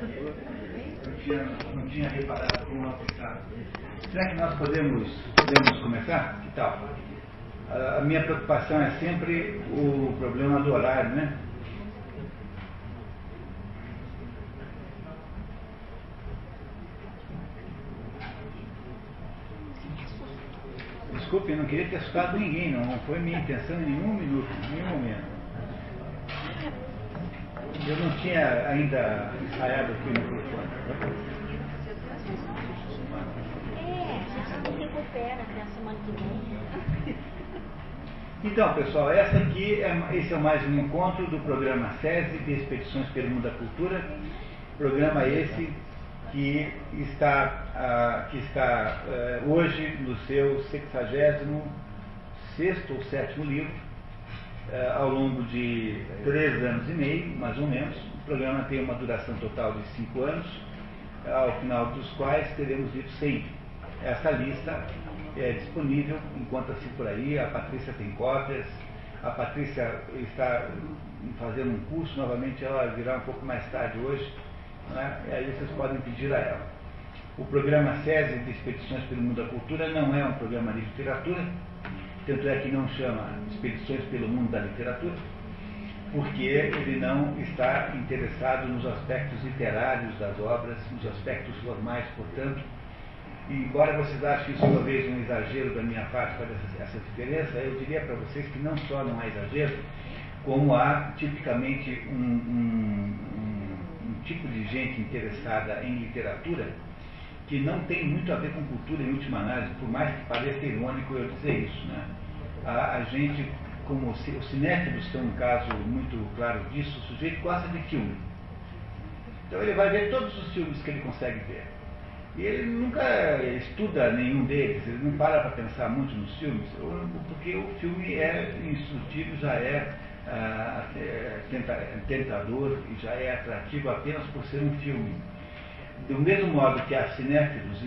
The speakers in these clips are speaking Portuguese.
Não tinha, não tinha reparado como estava. Será que nós podemos, podemos começar? Que tal? A minha preocupação é sempre o problema do horário, né? Desculpe, eu não queria ter assustado ninguém, não foi minha intenção em nenhum minuto, em nenhum momento. Eu não tinha ainda ensaiado aqui o microfone. É, já não recupera até a semana. Então, pessoal, essa aqui é, esse é mais um encontro do programa SESI de Expedições pelo Mundo da Cultura. Programa esse que está, ah, que está eh, hoje no seu 66 ou sétimo livro, eh, ao longo de três anos e meio, mais ou menos. O programa tem uma duração total de cinco anos, ao final dos quais teremos lido 100. Essa lista é disponível, encontra-se por aí, a Patrícia tem cópias, a Patrícia está fazendo um curso, novamente ela virá um pouco mais tarde hoje, né? e aí vocês podem pedir a ela. O programa SESI de Expedições pelo Mundo da Cultura não é um programa de literatura, tanto é que não chama Expedições pelo Mundo da Literatura, porque ele não está interessado nos aspectos literários das obras, nos aspectos formais, portanto. E embora vocês achem isso talvez um exagero da minha parte para essa, essa diferença, eu diria para vocês que não só não há exagero, como há tipicamente um, um, um, um tipo de gente interessada em literatura que não tem muito a ver com cultura em última análise, por mais que pareça irônico eu dizer isso. Né? A, a gente, como os cinéfilos são um caso muito claro disso, o sujeito gosta de filme. Então ele vai ver todos os filmes que ele consegue ver. E ele nunca estuda nenhum deles, ele não para para pensar muito nos filmes, porque o filme é instrutivo, já é ah, tentador e já é atrativo apenas por ser um filme. Do mesmo modo que há cinéfilos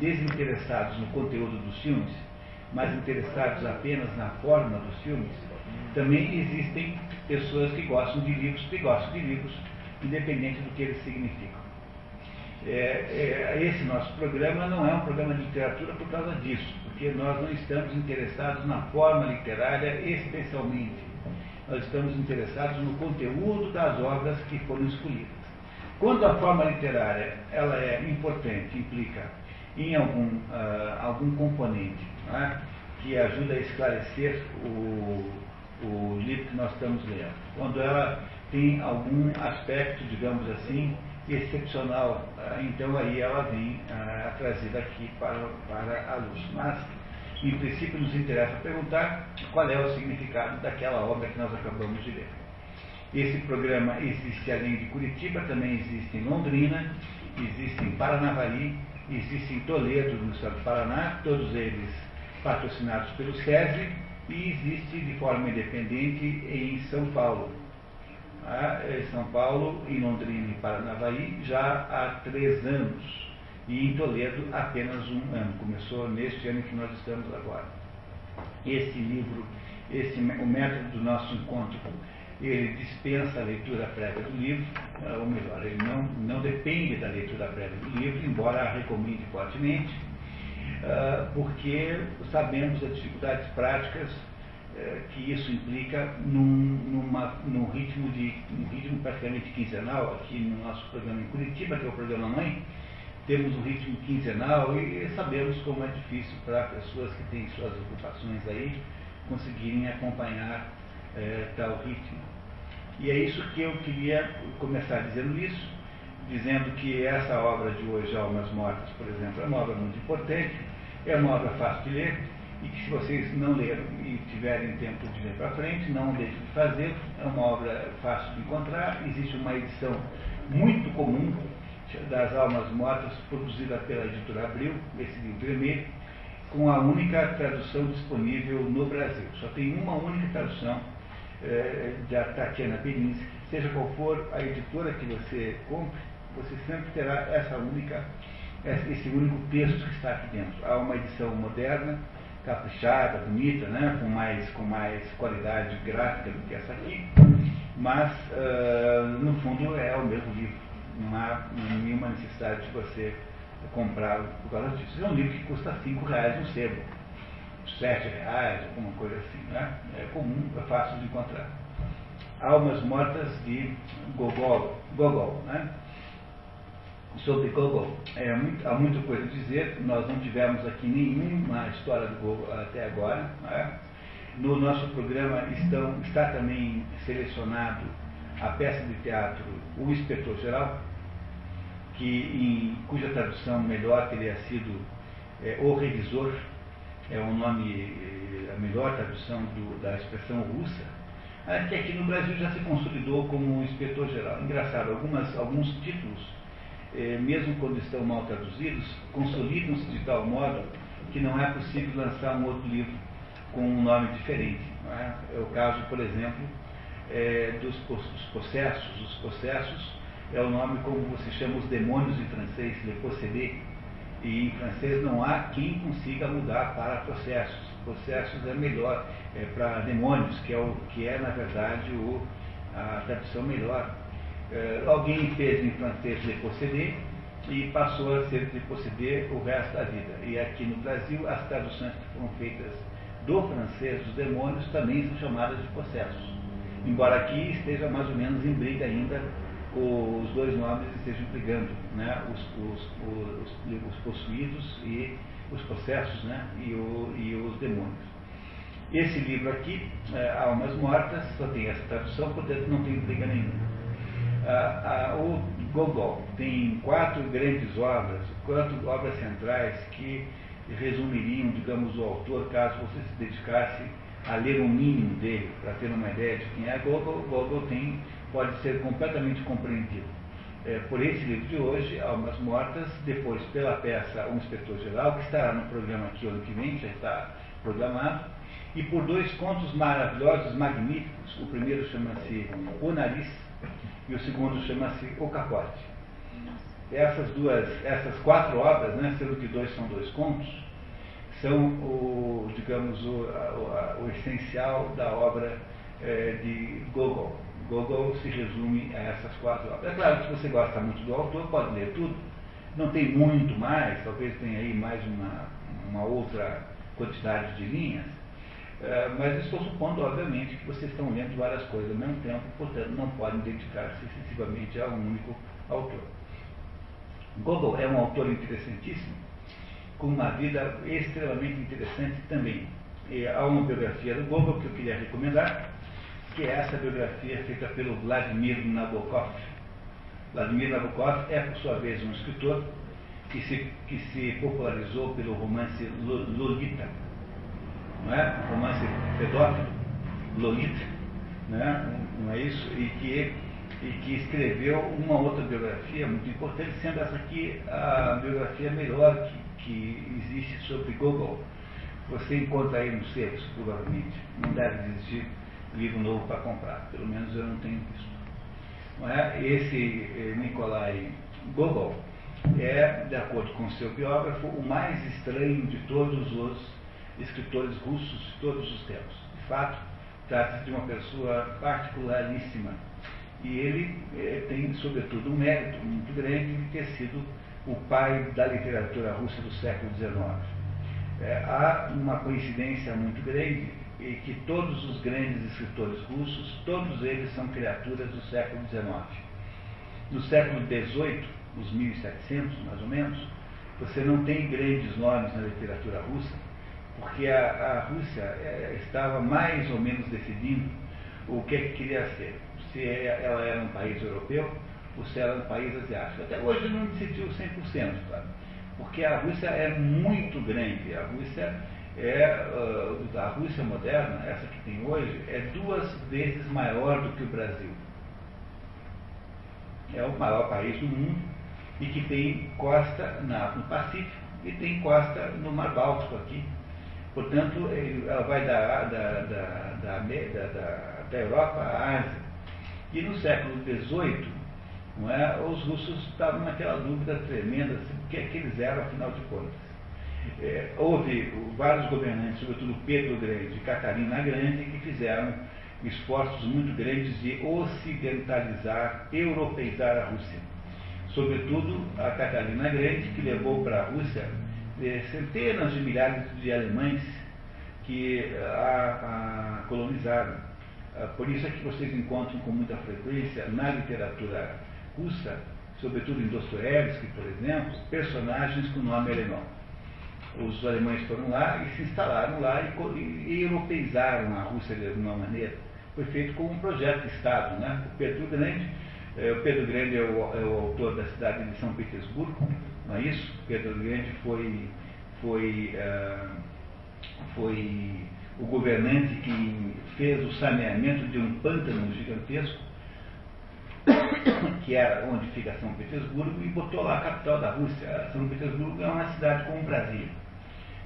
desinteressados no conteúdo dos filmes, mas interessados apenas na forma dos filmes, também existem pessoas que gostam de livros, que gostam de livros, independente do que eles significam. É, é, esse nosso programa não é um programa de literatura por causa disso, porque nós não estamos interessados na forma literária especialmente. Nós estamos interessados no conteúdo das obras que foram escolhidas. Quando a forma literária ela é importante, implica em algum, uh, algum componente né, que ajuda a esclarecer o, o livro que nós estamos lendo. Quando ela tem algum aspecto, digamos assim, excepcional, uh, então aí ela vem uh, trazida aqui para, para a luz. Mas, em princípio, nos interessa perguntar qual é o significado daquela obra que nós acabamos de ler. Esse programa existe além de Curitiba, também existe em Londrina, existe em Paranavaí, existe em Toledo, no estado do Paraná, todos eles patrocinados pelo SESI, e existe de forma independente em São Paulo. Ah, em São Paulo, em Londrina e Paranavaí, já há três anos. E em Toledo, apenas um ano. Começou neste ano que nós estamos agora. Esse livro, esse, o método do nosso encontro ele dispensa a leitura prévia do livro, eh, ou melhor, ele não, não depende da leitura prévia do livro, embora recomende fortemente, porque sabemos as dificuldades práticas eh, que isso implica num, numa, num, ritmo de, ritmo praticamente quinzenal, aqui no nosso programa em Curitiba, que é o programa Mãe, temos um ritmo quinzenal e sabemos como é difícil para pessoas que têm suas ocupações aí conseguirem acompanhar é, tal ritmo. E é isso que eu queria começar dizendo isso, dizendo que essa obra de hoje, Almas Mortas, por exemplo, é uma obra muito importante, é uma obra fácil de ler, e que se vocês não leram e tiverem tempo de ler para frente, não deixem de fazer, é uma obra fácil de encontrar, existe uma edição muito comum das Almas Mortas, produzida pela editora Abril, esse livro vermelho, com a única tradução disponível no Brasil. Só tem uma única tradução é, da Tatiana Berinski, seja qual for a editora que você compre, você sempre terá essa única, esse único texto que está aqui dentro. Há uma edição moderna, caprichada, bonita, né, com, mais, com mais qualidade gráfica do que essa aqui, mas uh, no fundo é o mesmo livro. Não há nenhuma necessidade de você comprar por causa disso. É um livro que custa cinco reais no sebo, sete reais, alguma coisa assim. Né? É comum, é fácil de encontrar. Almas Mortas de Gogol. Gogol né? Sobre Gogol. É, muito, há muita coisa a dizer, nós não tivemos aqui nenhuma história do Gogol até agora. Né? No nosso programa estão, está também selecionado a peça de teatro O Inspetor Geral, que em, cuja tradução melhor teria sido é, O Revisor, é o nome, é, a melhor tradução do, da expressão russa, é, que aqui no Brasil já se consolidou como inspetor geral. Engraçado, algumas, alguns títulos, é, mesmo quando estão mal traduzidos, consolidam-se de tal modo que não é possível lançar um outro livro com um nome diferente. É? é? o caso, por exemplo, é, dos, dos processos. Os processos é o nome como você chama os demônios em francês, le posséder. E em francês não há quem consiga mudar para processos. Processos é melhor é, para demônios, que é, o, que é na verdade o, a tradução melhor. É, alguém fez em francês le posséder e passou a ser le posséder o resto da vida. E aqui no Brasil as traduções que foram feitas do francês dos demônios também são chamadas de processos. Embora aqui esteja mais ou menos em briga ainda os dois nomes estejam brigando, né? os, os, os, os possuídos e os processos né? e, o, e os demônios. Esse livro aqui, é, Almas Mortas, só tem essa tradução, portanto não tem briga nenhuma. Ah, ah, o Gogol tem quatro grandes obras, quatro obras centrais que resumiriam, digamos, o autor, caso você se dedicasse a ler o mínimo dele, para ter uma ideia de quem é Gogol, Gogol tem pode ser completamente compreendido é, por esse livro de hoje, Almas Mortas, depois pela peça Um Inspetor Geral, que estará no programa aqui ano que vem, já está programado, e por dois contos maravilhosos, magníficos. O primeiro chama-se O Nariz e o segundo chama-se O Capote. Essas duas, essas quatro obras, né, sendo que dois são dois contos, são o, digamos, o, a, o essencial da obra é, de Gogol. Gogol se resume a essas quatro obras. É claro que se você gosta muito do autor, pode ler tudo. Não tem muito mais, talvez tenha aí mais uma, uma outra quantidade de linhas, é, mas estou supondo, obviamente, que vocês estão lendo várias coisas ao mesmo tempo, portanto não podem dedicar-se excessivamente a um único autor. Gogol é um autor interessantíssimo, com uma vida extremamente interessante também. E há uma biografia do Gogol que eu queria recomendar, que é essa biografia feita pelo Vladimir Nabokov. Vladimir Nabokov é, por sua vez, um escritor que se, que se popularizou pelo romance Lolita, não é? romance pedófilo, Lolita, não é? não é isso? E que, e que escreveu uma outra biografia muito importante, sendo essa aqui a biografia melhor que, que existe sobre Gogol. Você encontra aí nos selos, provavelmente. Não deve existir livro novo para comprar. Pelo menos eu não tenho visto. Não é? Esse eh, Nikolai Gogol é, de acordo com seu biógrafo, o mais estranho de todos os escritores russos de todos os tempos. De fato, trata-se de uma pessoa particularíssima. E ele eh, tem, sobretudo, um mérito muito grande de ter sido o pai da literatura russa do século XIX. É, há uma coincidência muito grande e que todos os grandes escritores russos, todos eles são criaturas do século XIX. No século XVIII, os 1700 mais ou menos, você não tem grandes nomes na literatura russa, porque a, a Rússia é, estava mais ou menos decidindo o que, é que queria ser. Se é, ela era um país europeu ou se era um país asiático. Até hoje não decidiu 100%, tá? porque a Rússia é muito grande. A Rússia é, uh, a Rússia moderna, essa que tem hoje, é duas vezes maior do que o Brasil. É o maior país do mundo e que tem costa na, no Pacífico e tem costa no Mar Báltico aqui. Portanto, ela vai da, da, da, da, da, Europa à Ásia. E no século XVIII, não é, os russos estavam naquela dúvida tremenda o que, é que eles eram, afinal de contas é, houve vários governantes, sobretudo Pedro Grande e Catarina Grande, que fizeram esforços muito grandes de ocidentalizar, europeizar a Rússia. sobretudo a Catarina Grande, que levou para a Rússia eh, centenas de milhares de alemães que a, a colonizaram. Ah, por isso é que vocês encontram com muita frequência na literatura russa, sobretudo em Dostoiévski, por exemplo, personagens com nome alemão. Os alemães foram lá e se instalaram lá e, e europeizaram a Rússia de alguma maneira. Foi feito como um projeto de Estado. Né? O Pedro Grande, eh, o Pedro Grande é o, é o autor da cidade de São Petersburgo, não é isso? Pedro Grande foi, foi, uh, foi o governante que fez o saneamento de um pântano gigantesco, que era onde fica São Petersburgo, e botou lá a capital da Rússia. São Petersburgo é uma cidade como Brasília.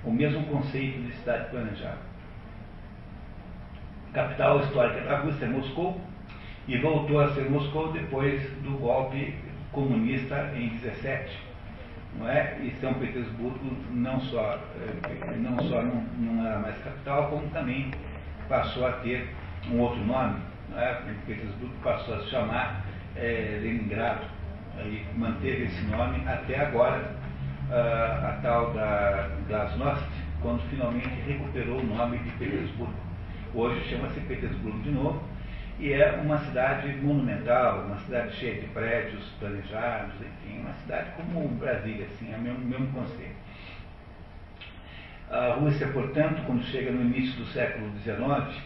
O mesmo conceito de cidade planejada. Capital histórica da Rússia é Moscou, e voltou a ser Moscou depois do golpe comunista em 17 não é? E São Petersburgo não só, eh, não, só não, não era mais capital, como também passou a ter um outro nome. É? Petersburgo passou a se chamar é, Leningrado. E manteve esse nome até agora, a, a tal da Glasnost, quando finalmente recuperou o nome de Petersburgo. Hoje chama-se Petersburgo de novo, e é uma cidade monumental, uma cidade cheia de prédios planejados, enfim, uma cidade como Brasília, assim, é o mesmo, mesmo conceito. A Rússia, portanto, quando chega no início do século XIX,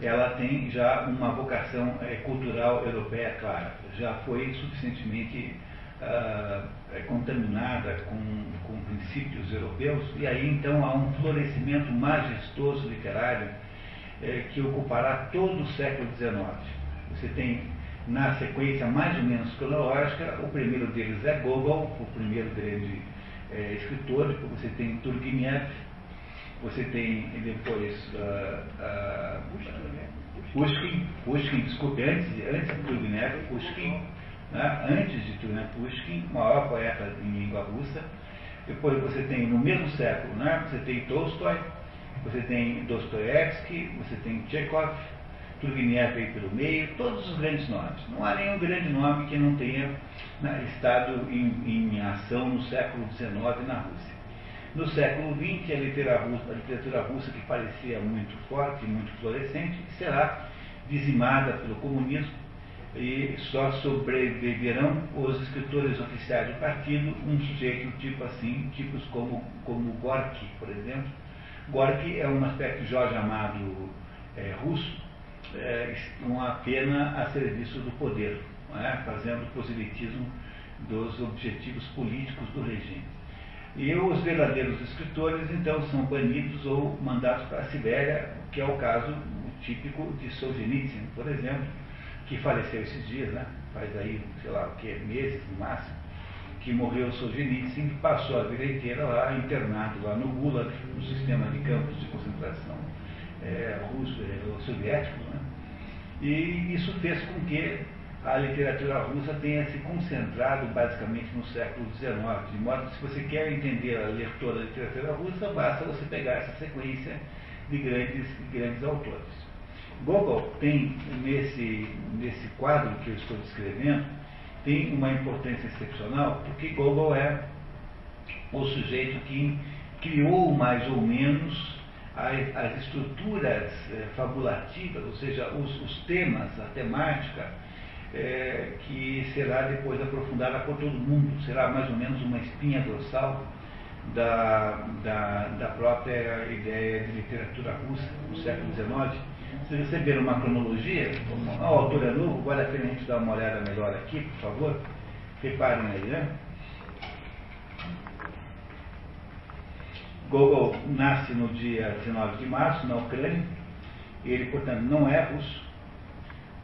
ela tem já uma vocação é, cultural europeia clara, já foi suficientemente uh, contaminada com, com princípios europeus, e aí então há um florescimento majestoso literário é, que ocupará todo o século XIX. Você tem, na sequência mais ou menos cronológica, o primeiro deles é Gogol, o primeiro grande é, escritor, você tem Turgenev, você tem depois uh, uh, Pushkin, Pushkin, desculpe, antes, antes de Turgenev, Pushkin, né, antes de Turgenev, Pushkin, maior poeta em língua russa, depois você tem, no mesmo século, né, você tem Tolstói, você tem Dostoiévski, você tem Chekhov, Turgenev aí pelo meio, todos os grandes nomes. Não há nenhum grande nome que não tenha né, estado em, em, ação no século XIX na Rússia. No século XX, a literatura, russa, a literatura russa, que parecia muito forte, muito florescente, será dizimada pelo comunismo e só sobreviverão os escritores oficiais do partido, um sujeito tipo assim, tipos como, como Gorky, por exemplo, Gorky é uma espécie de Jorge Amado é, russo, é, uma pena a serviço do poder, é? fazendo proselitismo dos objetivos políticos do regime. E os verdadeiros escritores, então, são banidos ou mandados para a Sibéria, que é o caso típico de Solzhenitsyn, por exemplo, que faleceu esses dias, né? faz aí, sei lá o que, meses no máximo, que morreu Solzhenitsyn, passou a vida inteira lá, internado lá no Gulag, no sistema de campos de concentração é, russo, é, soviético. Né? E isso fez com que a literatura russa tenha se concentrado basicamente no século XIX, de modo que se você quer entender, ler toda a literatura russa, basta você pegar essa sequência de grandes, grandes autores. Gogol tem nesse, nesse quadro que eu estou descrevendo, tem uma importância excepcional, porque Gogol é o sujeito que criou mais ou menos as, as estruturas é, fabulativas, ou seja, os, os temas, a temática, é, que será depois aprofundada por todo mundo, será mais ou menos uma espinha dorsal da, da, da própria ideia de literatura russa no século XIX se você ver uma cronologia, a autor é novo, vale a pena a gente dar uma olhada melhor aqui, por favor. Reparem aí, né? Gogol nasce no dia 19 de março, na Ucrânia. Ele, portanto, não é russo,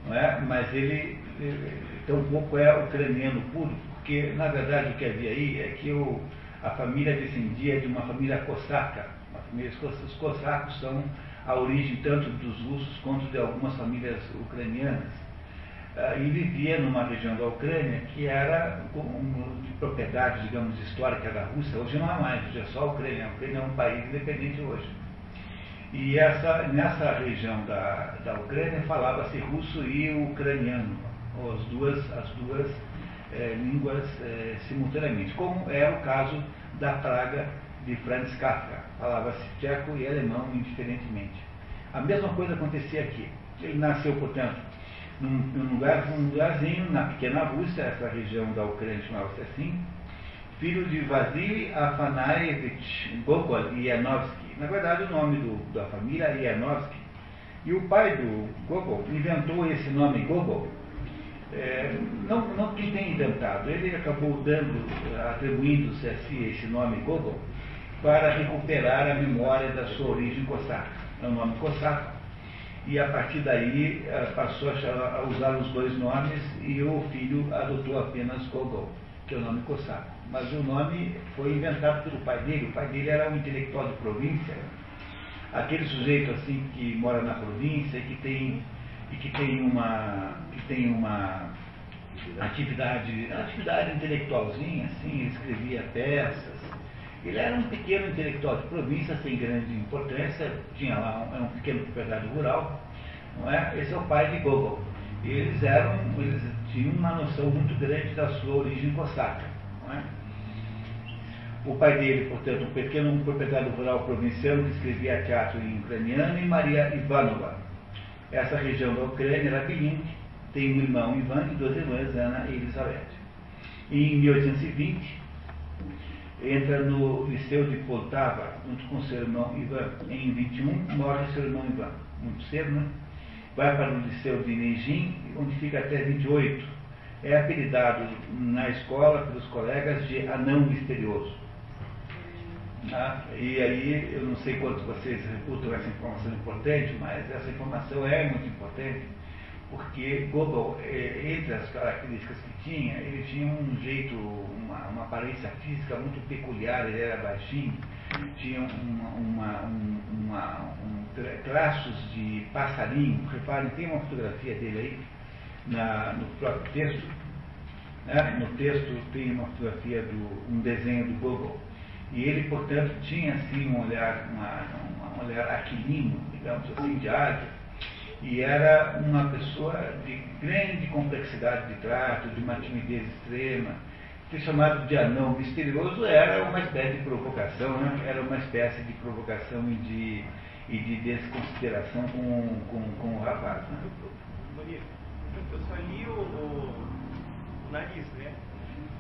não é? mas ele, ele tampouco é ucraniano puro, porque, na verdade, o que havia aí é que o, a família descendia de uma família cosaca. Os cossacos são a origem tanto dos russos quanto de algumas famílias ucranianas. Uh, e vivia numa região da Ucrânia que era de propriedade, digamos, histórica da Rússia. Hoje não há mais, hoje é só a Ucrânia. A Ucrânia é um país independente hoje. E essa, nessa região da, da Ucrânia falava-se russo e ucraniano, as duas, as duas é, línguas é, simultaneamente, como era o caso da Praga de Franz Kafka. Falava-se tcheco e alemão indiferentemente. A mesma coisa acontecia aqui. Ele nasceu, portanto, num, num, lugar, num lugarzinho, na pequena Rússia, essa região da Ucrânia chamava-se assim, filho de Vasily Afanaevich Gogol Yanovsky. Na verdade, o nome do, da família é Yanovsky. E o pai do Gogol inventou esse nome Gogol. É, não, não que tenha inventado, ele acabou dando, atribuindo-se a si esse nome Gogol para recuperar a memória da sua origem cosaca. É um nome cosaco e a partir daí eh, passou a usar os dois nomes e o filho adotou apenas Gogol, que é o nome cosaco. Mas o nome foi inventado pelo pai dele. O pai dele era um intelectual de província, aquele sujeito assim que mora na província e que tem, e que tem uma, que tem uma atividade, atividade intelectualzinha, assim, escrevia peças, ele era um pequeno intelectual de província, sem grande importância, tinha lá um, é um pequeno proprietário rural, não é? Esse é o pai de Gogol. E eles eram, eles tinham uma noção muito grande da sua origem cosaca, não é? O pai dele, portanto, um pequeno proprietário rural provinciano que escrevia teatro em ucraniano, e Maria Ivanova. Essa região da Ucrânia era bilíngue, tem um irmão Ivan e duas irmãs, Ana e Elizabeth. Em 1820, entra no Liceu de Poltava, junto com seu irmão Ivan. Em 21, morre seu irmão Ivan, muito cedo, né? Vai para o Liceu de Neijin, onde fica até 28. É apelidado na escola pelos colegas de anão misterioso. Ah, e aí, eu não sei quantos vocês reputam essa informação importante, mas essa informação é muito importante porque Gogol, é, entre as características que tinha, ele tinha um jeito, uma, uma aparência física muito peculiar, ele era baixinho, tinha uma, uma, uma um, traços de passarinho, reparem, tem uma fotografia dele aí na, no próprio texto, né? no texto tem uma fotografia, do, um desenho do Gogol, e ele, portanto, tinha assim um olhar, uma, um olhar aquilino, digamos assim, de águia, e era uma pessoa de grande complexidade de trato, de uma timidez extrema. Ser chamado de anão misterioso era uma espécie de provocação, né? era uma espécie de provocação e de, e de desconsideração com, com, com o rapaz. Né? Eu só li o, o, o nariz, né?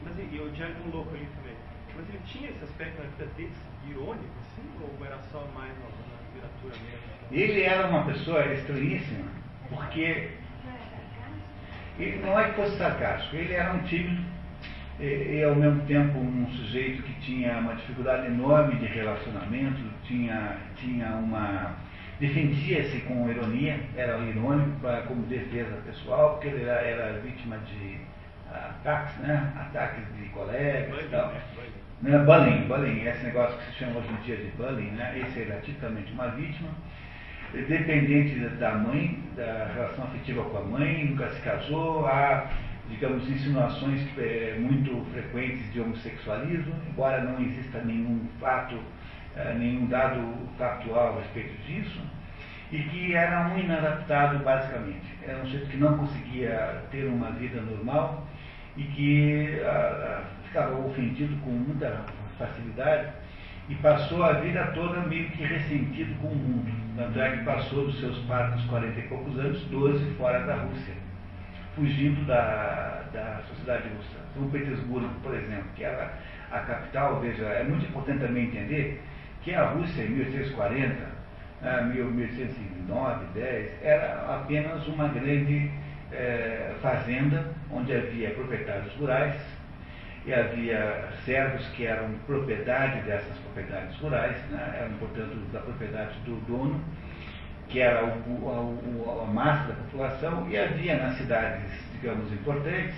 Mas, e o Django Louco ali também. Mas ele tinha esse aspecto na vida dele, irônico, assim, ou era só mais na literatura mesmo? Ele era uma pessoa estranhíssima, porque ele não é que fosse sarcástico, ele era um tímido e, e, ao mesmo tempo um sujeito que tinha uma dificuldade enorme de relacionamento, tinha, tinha uma. defendia-se com ironia, era irônico pra, como defesa pessoal, porque ele era, era vítima de ataques, né? Ataques de colegas e tal. Né? Bullying, bullying, esse negócio que se chama hoje em dia de bullying, né? Esse era tipicamente uma vítima dependente da mãe, da relação afetiva com a mãe, nunca se casou, há, digamos, insinuações é, muito frequentes de homossexualismo, embora não exista nenhum fato, é, nenhum dado factual a respeito disso, e que era um inadaptado basicamente. Era um sujeito que não conseguia ter uma vida normal e que ah, ficava ofendido com muita facilidade e passou a vida toda meio que ressentido com o mundo. Tanto é que passou dos seus parcos 40 e poucos anos, 12 fora da Rússia, fugindo da, da sociedade russa. São Petersburgo, por exemplo, que era a capital, veja, é muito importante também entender que a Rússia, em 1840, 1809, 10, era apenas uma grande é, fazenda onde havia proprietários rurais, e havia servos que eram propriedade dessas propriedades rurais, né? eram, portanto, da propriedade do dono, que era o, o, a massa da população, e havia nas cidades, digamos, importantes,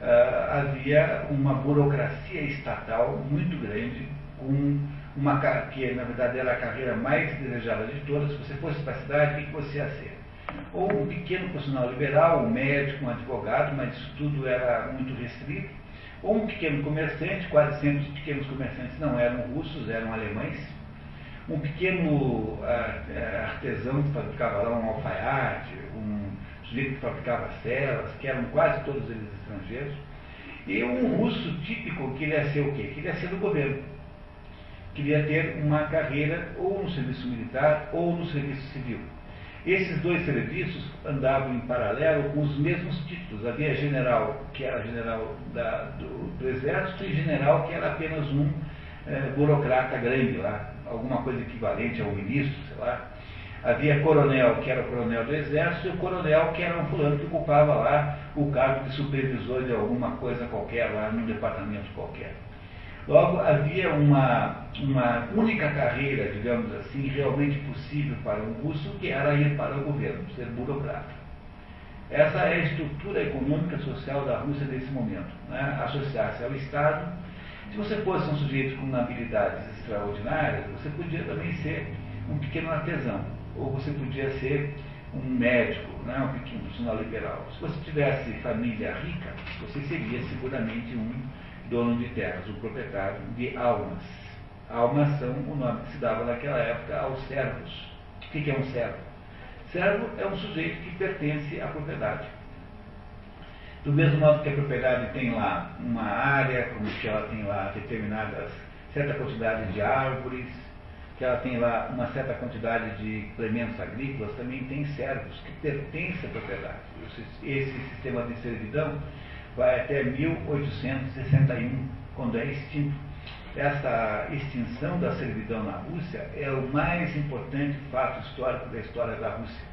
uh, havia uma burocracia estatal muito grande, com uma que na verdade era a carreira mais desejada de todas. Se você fosse para a cidade, o que você ia ser? Ou um pequeno profissional liberal, um médico, um advogado, mas isso tudo era muito restrito ou um pequeno comerciante, quase sempre os pequenos comerciantes não eram russos, eram alemães, um pequeno ah, ah, artesão que fabricava lá um alfaiate, um sujeito que fabricava celas, que eram quase todos eles estrangeiros, E um russo típico queria ser o quê? Queria ser do governo. Queria ter uma carreira ou no serviço militar ou no serviço civil. Esses dois serviços andavam em paralelo os mesmos títulos. Havia general, que era general da, do, do, exército, e general, que era apenas um é, burocrata grande lá, alguma coisa equivalente ao ministro, sei lá. Havia coronel, que era coronel do exército, e o coronel, que era um fulano que ocupava lá o cargo de supervisor de alguma coisa qualquer, lá num departamento qualquer. Logo, havia uma, uma única carreira, digamos assim, realmente possível para um russo, que era ir para o governo, ser burocrata. Essa é a estrutura econômica social da Rússia nesse momento. Né? Associar-se ao Estado. Se você fosse um sujeito com habilidades extraordinárias, você podia também ser um pequeno artesão, ou você podia ser um médico, né? um pequeno profissional liberal. Se você tivesse família rica, você seria seguramente um dono de terras, o proprietário de almas. Almas são o nome que se dava naquela época aos servos. O que é um servo? Servo é um sujeito que pertence à propriedade. Do mesmo modo que a propriedade tem lá uma área, como que ela tem lá determinadas, certa quantidade de árvores, que ela tem lá uma certa quantidade de implementos agrícolas, também tem servos que pertencem à propriedade. Esse sistema de servidão vai até 1861, quando é extinto. Essa extinção da servidão na Rússia é o mais importante fato histórico da história da Rússia.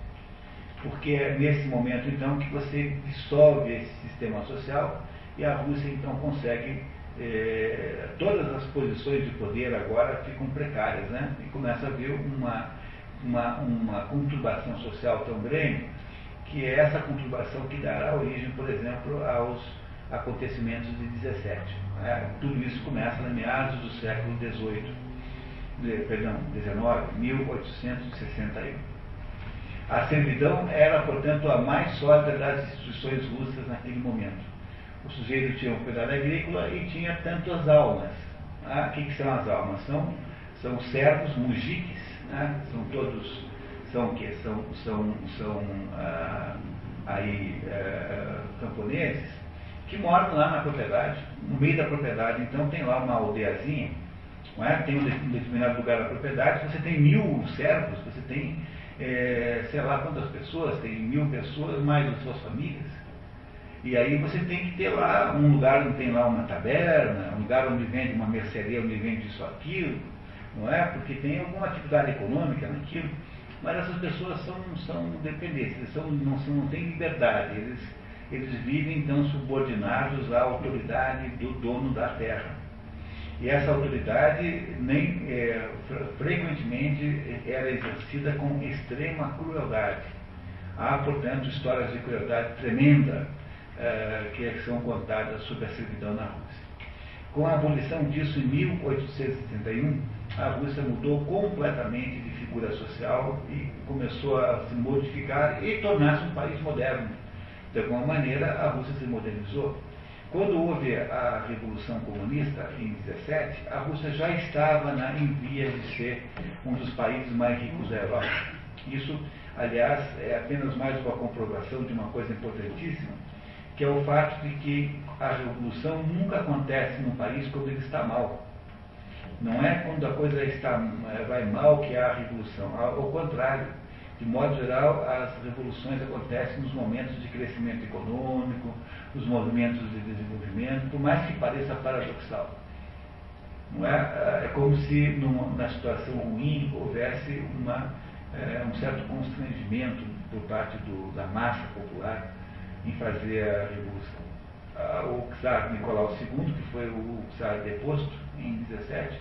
Porque é nesse momento, então, que você dissolve esse sistema social e a Rússia, então, consegue. Eh, todas as posições de poder agora ficam precárias, né? E começa a haver uma, uma, uma conturbação social tão grande que é essa conturbação que dará origem, por exemplo, aos acontecimentos de 17. É, tudo isso começa na meados do século XVIII, de, perdão, 19, 1861. A servidão era, portanto, a mais sólida das instituições russas naquele momento. O sujeito tinha propriedade agrícola e tinha tantas almas. Ah, o que, que, são as almas? São, são servos, mujiques, né? são todos são que são são são ah, aí ah, camponeses que moram lá na propriedade, no meio da propriedade. Então tem lá uma aldeiazinha, não é? tem um determinado lugar da propriedade, você tem mil servos, você tem é, sei lá quantas pessoas, tem mil pessoas, mais as suas famílias. E aí você tem que ter lá um lugar onde tem lá uma taberna, um lugar onde vende uma mercearia, onde vende isso aquilo, não é? Porque tem alguma atividade econômica naquilo. Mas essas pessoas são, são dependentes, eles são, não, não têm liberdade, eles, eles vivem então subordinados à autoridade do dono da terra. E essa autoridade nem é, frequentemente era exercida com extrema crueldade. Há, portanto, histórias de crueldade tremenda é, que são contadas sobre a servidão na Rússia. Com a abolição disso em 1871, a Rússia mudou completamente de figura social e começou a se modificar e tornar-se um país moderno. De alguma maneira, a Rússia se modernizou. Quando houve a Revolução Comunista, em 17, a Rússia já estava na, em via de ser um dos países mais ricos da Europa. Isso, aliás, é apenas mais uma comprovação de uma coisa importantíssima, que é o fato de que a revolução nunca acontece num país quando ele está mal. Não é quando a coisa está, eh, vai mal que há a revolução. Ao contrário, de modo geral, as revoluções acontecem nos momentos de crescimento econômico, nos movimentos de desenvolvimento, por mais que pareça paradoxal. Não é? Eh, é como se numa, na situação ruim houvesse uma, é, um certo constrangimento por parte do, da massa popular em fazer a revolução. Ah, o czar Nicolau II, que foi o czar deposto em 17,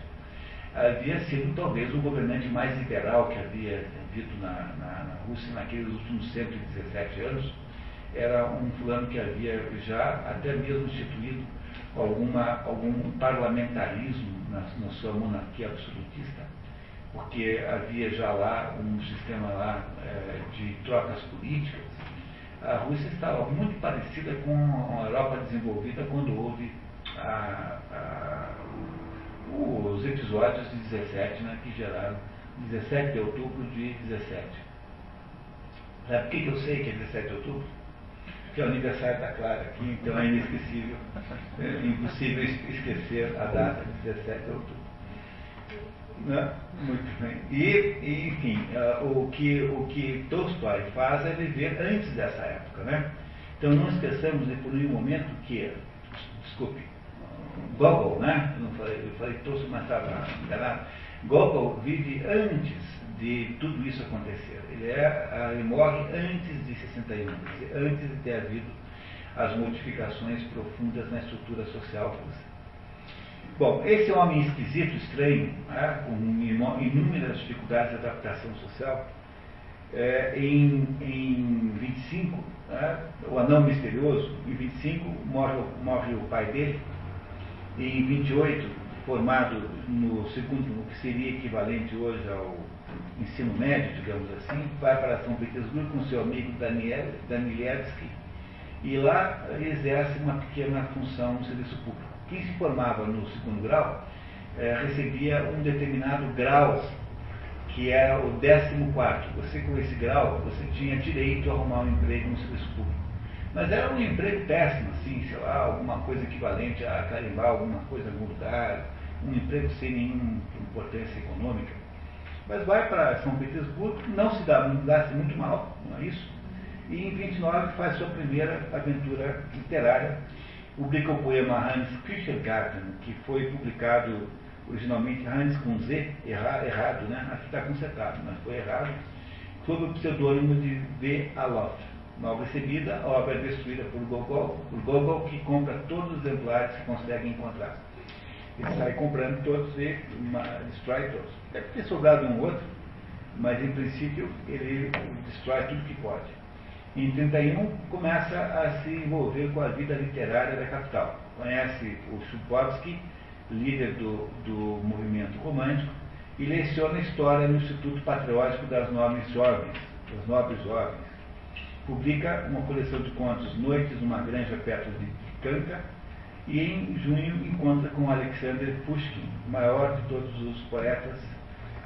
havia sido talvez o governante mais liberal que havia havido na, na, na Rússia naqueles últimos 117 anos. Era um fulano que havia já até mesmo instituído alguma, algum parlamentarismo na, na sua monarquia absolutista, porque havia já lá um sistema lá é, de trocas políticas. A Rússia estava muito parecida com a Europa desenvolvida quando houve a, a os episódios de 17, né, que geraram 17 de outubro de 17. Sabe por que, eu sei que é 17 de outubro? que é o aniversário da Clara aqui, então é inesquecível, é impossível esquecer a data de 17 de outubro. Né? Muito bem. E, enfim, uh, o, que, o que Tolstói faz é viver antes dessa época. Né? Então não esqueçamos de por nenhum momento que, desculpe, Gogol, né? Eu, falei, eu falei Tolstói, mas estava enganado. Gogol vive antes de tudo isso acontecer. Ele, é, ele morre antes de 61, antes de ter havido as modificações profundas na estrutura social. Bom, esse homem esquisito, estranho, né, com inúmeras dificuldades de adaptação social, é, em, em 25, né, o anão misterioso, em 25 morre, morre o pai dele, em 28, formado no segundo, no que seria equivalente hoje ao ensino médio, digamos assim, vai para São Petersburgo com seu amigo Daniel, Danielewski e lá exerce uma pequena função no serviço público. Quem se formava no segundo grau é, recebia um determinado grau, que era o décimo quarto. Você com esse grau, você tinha direito a arrumar um emprego no serviço público. Mas era um emprego péssimo, assim, sei lá, alguma coisa equivalente a carimbar alguma coisa no lugar, um emprego sem nenhuma importância econômica. Mas vai para São Petersburgo, não se dá, dá-se muito mal, não é isso? E em 29 faz sua primeira aventura literária, publica o poema Hans Küchelgarten, que foi publicado originalmente Hans com Z, erra, errado, né? Aqui está consertado, mas foi errado, sob o pseudônimo de V. Alof. Mal recebida, a obra é destruída por Gogol, por Gogol que compra todos os exemplares que consegue encontrar. Ele sai comprando todos e uma, destrói todos. Deve ter sobrado um outro, mas em princípio ele destrói tudo que pode. Em 31 começa a se envolver com a vida literária da capital. Conhece o Chukovsky, líder do, do movimento romântico, e leciona história no Instituto Patriótico das Nobres Jovens, das Nobres Jovens. Publica uma coleção de contos Noites numa granja perto de Kanka, e em junho encontra com Alexander Pushkin, maior de todos os poetas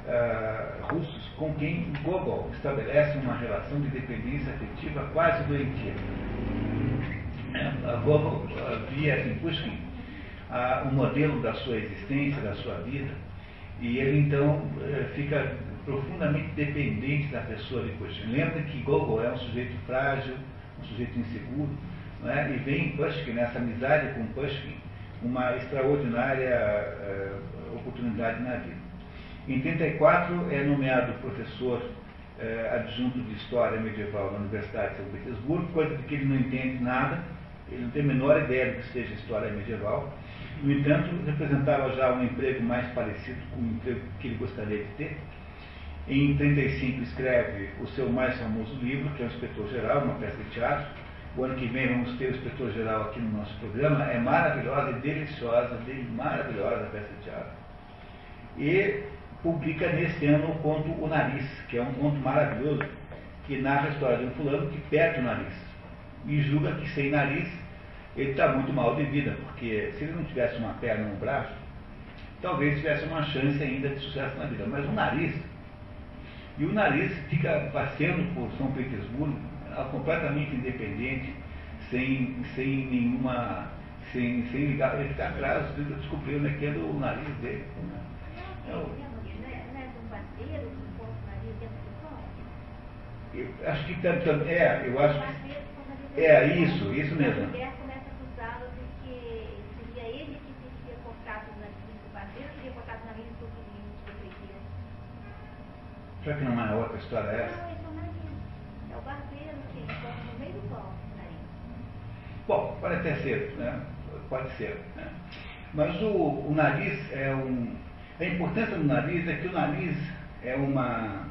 uh, russos, com quem Gogol estabelece uma relação de dependência afetiva quase doentia. Uh, Gogol uh, via em Pushkin uh, um modelo da sua existência, da sua vida, e ele então fica profundamente dependente da pessoa de Pushkin. Lembra que Gogol é um sujeito frágil, um sujeito inseguro, né? e vem em Pushkin, nessa amizade com Pushkin, uma extraordinária uh, oportunidade na vida. Em 34 é nomeado professor uh, adjunto de História Medieval na Universidade de São Petersburgo, coisa de que ele não entende nada, ele não tem a menor ideia do que seja História Medieval. No entanto, representava já um emprego mais parecido com o emprego que ele gostaria de ter. Em 35 escreve o seu mais famoso livro, que é o Inspetor Geral, uma peça de teatro, o ano que vem vamos ter o inspetor geral aqui no nosso programa. É maravilhosa e deliciosa, maravilhosa a peça de teatro. E publica nesse ano o conto O Nariz, que é um conto maravilhoso, que narra a história de um fulano que perde o nariz. E julga que sem nariz ele está muito mal de vida, porque se ele não tivesse uma perna no braço, talvez tivesse uma chance ainda de sucesso na vida. Mas o nariz, e o nariz fica passeando por São Petersburgo, completamente independente, sem, sem nenhuma. sem, sem ligar. Ele está atrás, descobriu né, que é do nariz dele. Né? É o, eu acho que é, eu acho que é isso, isso mesmo. Será que não é outra história essa? Bom, pode até ser, né? pode ser. Né? Mas o, o nariz é um. A importância do nariz é que o nariz é uma.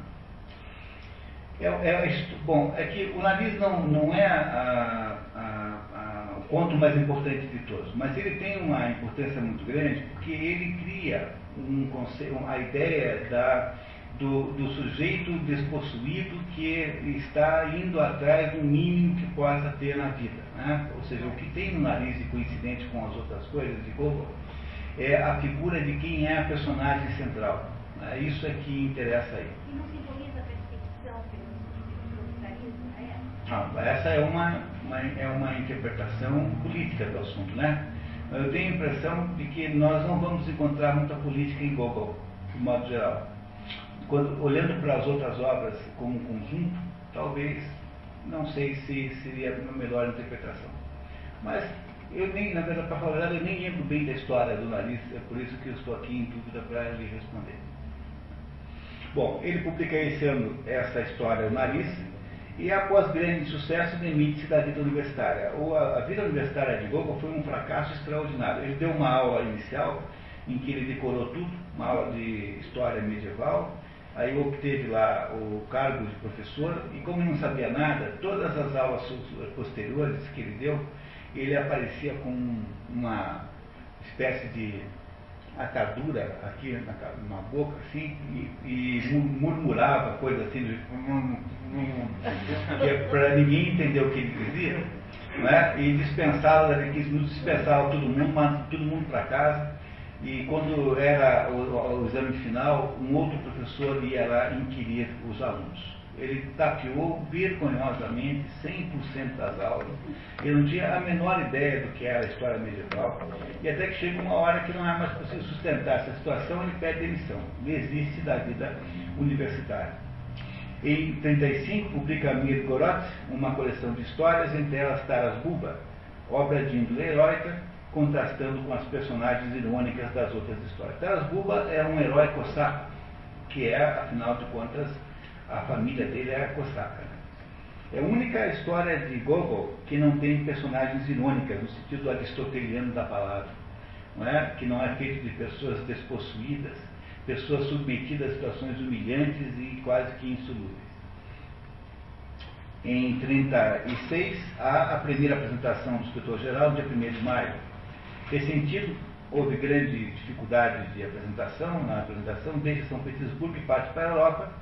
É, é, bom, é que o nariz não, não é a, a, a, o ponto mais importante de todos, mas ele tem uma importância muito grande porque ele cria um conceito, a ideia da do, do sujeito despossuído que está indo atrás do mínimo que possa ter na vida. Né? Ou seja, o que tem no nariz de coincidente com as outras coisas de Gogol é a figura de quem é a personagem central. É isso é que interessa aí. E não simboliza a perseguição pelo ah, essa é uma, uma, é uma interpretação política do assunto, né? Eu tenho a impressão de que nós não vamos encontrar muita política em Gogol, de modo geral. Quando, olhando para as outras obras como um conjunto, talvez, não sei se seria a melhor interpretação. Mas eu nem, na verdade, para falar a verdade, eu nem lembro bem da história do nariz, é por isso que eu estou aqui em dúvida para lhe responder. Bom, ele publica esse ano essa história, o nariz, e após grande sucesso demite-se da vida universitária. O, a, a, vida universitária de Gogol foi um fracasso extraordinário. Ele deu uma aula inicial em que ele decorou tudo, uma aula de história medieval, aí obteve lá o cargo de professor, e como não sabia nada, todas as aulas posteriores que ele deu, ele aparecia com uma espécie de atadura aqui na, na boca, assim, e, e murmurava coisas assim, que é para ninguém entender o que ele dizia, né? e dispensava, dispensava todo mundo, mandava todo mundo para casa, e quando era o, o exame final, um outro professor ia lá inquirir os alunos ele tapeou vergonhosamente 100% das aulas. Ele não tinha a menor ideia do que era a história medieval. E até que chega uma hora que não é mais possível sustentar essa situação, ele pede demissão. Desiste da vida universitária. Em 1935, publica Mir Gorot, uma coleção de histórias, entre elas Taras Buba, obra de índole heróica, contrastando com as personagens irônicas das outras histórias. Taras Buba é um herói cosaco, que é, afinal de contas, a família dele era cosaca. Né? É a única história de Gogol que não tem personagens irônicas, no sentido aristoteliano da palavra. Não é? Que não é feito de pessoas despossuídas, pessoas submetidas a situações humilhantes e quase que insolúveis. Em 36, há a primeira apresentação do escritor geral, no dia 1 de maio. Nesse sentido, houve grande dificuldade de apresentação, na apresentação, desde São Petersburgo e parte para a Europa,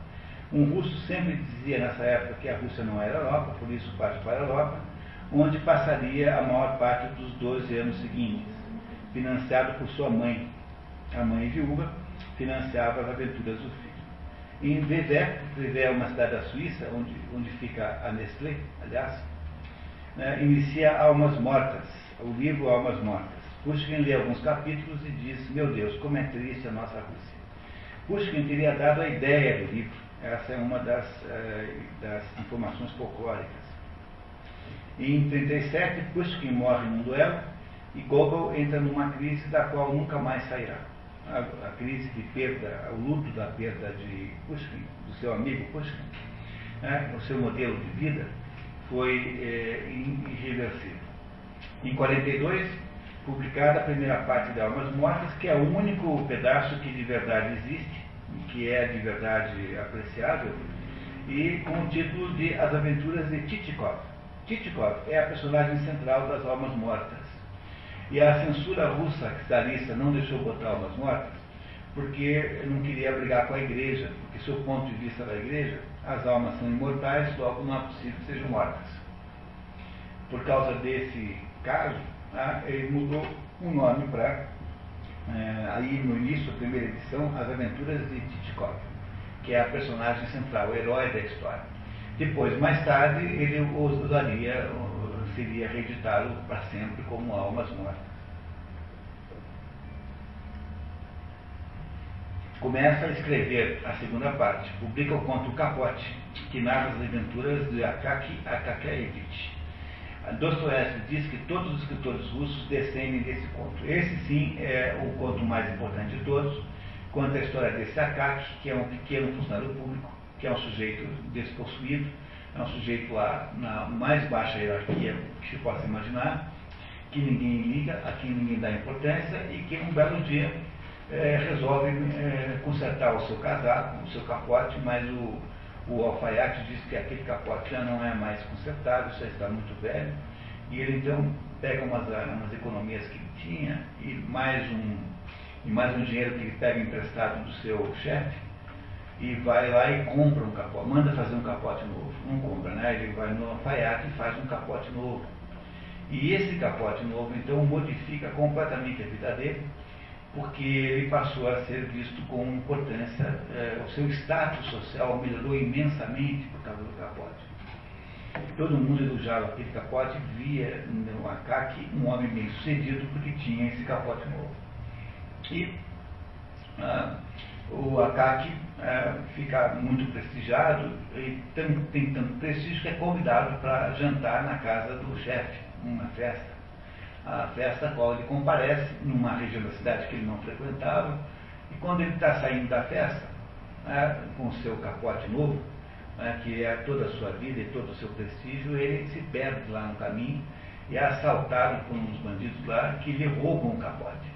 um russo sempre dizia nessa época que a Rússia não era Europa, por isso parte para a Europa, onde passaria a maior parte dos 12 anos seguintes, financiado por sua mãe. A mãe viúva financiava as aventuras do filho. Em Vevé, Vevé é uma cidade da Suíça, onde, onde fica a Nestlé, aliás, né, inicia Almas Mortas, o livro Almas Mortas. Pushkin lê alguns capítulos e diz, meu Deus, como é triste a nossa Rússia. Pushkin teria dado a ideia do livro, essa é uma das, eh, das informações folclóricas. Em 37, Pushkin morre num duelo e Gogol entra numa crise da qual nunca mais sairá. A, a crise de perda, o luto da perda de Pushkin, do seu amigo Pushkin, né, o seu modelo de vida, foi é, irreversível. Em 42, publicada a primeira parte de Almas Mortas, que é o único pedaço que de verdade existe, que é de verdade apreciável, e com o título de As Aventuras de Titikov. Titikov é a personagem central das Almas Mortas. E a censura russa czarista não deixou botar Almas Mortas porque não queria brigar com a igreja, porque, o ponto de vista da igreja, as almas são imortais, logo não é possível que sejam mortas. Por causa desse caso, né, ele mudou o nome para é, aí no início da primeira edição, As Aventuras de Titikov, que é a personagem central, o herói da história. Depois, mais tarde, ele usaria, seria reeditado para sempre como Almas Mortas. Começa a escrever a segunda parte, publica o conto Capote, que narra as aventuras de Akaki Akakievich, Dostoiévski diz que todos os escritores russos descendem desse conto. Esse sim é o conto mais importante de todos, conta a história desse Akaki, que é um pequeno funcionário público, que é um sujeito despossuído, é um sujeito lá na mais baixa hierarquia que se possa imaginar, que ninguém liga, a quem ninguém dá importância e que um belo dia é, resolve é, consertar o seu casaco, o seu capote, mas o, o alfaiate diz que aquele capote já não é mais consertável, já está muito velho, e ele então pega umas, umas economias que ele tinha e mais um, e mais um dinheiro que ele pega emprestado do seu chefe e vai lá e compra um capote, manda fazer um capote novo. Não compra, né? Ele vai no alfaiate e faz um capote novo. E esse capote novo, então, modifica completamente a vida dele porque ele passou a ser visto com importância, é, o seu status social melhorou imensamente por causa do capote. Todo mundo elogiava aquele capote via no Akaki um homem bem sucedido porque tinha esse capote novo. E ah, o Akaki ah, fica muito prestigiado e tem, tem tanto prestígio que é convidado para jantar na casa do chefe, numa festa. A festa a qual ele comparece numa região da cidade que ele não frequentava, e quando ele está saindo da festa, né, com o seu capote novo, né, que é toda a sua vida e todo o seu prestígio, ele se perde lá no caminho e é assaltado por uns bandidos lá que lhe roubam o capote.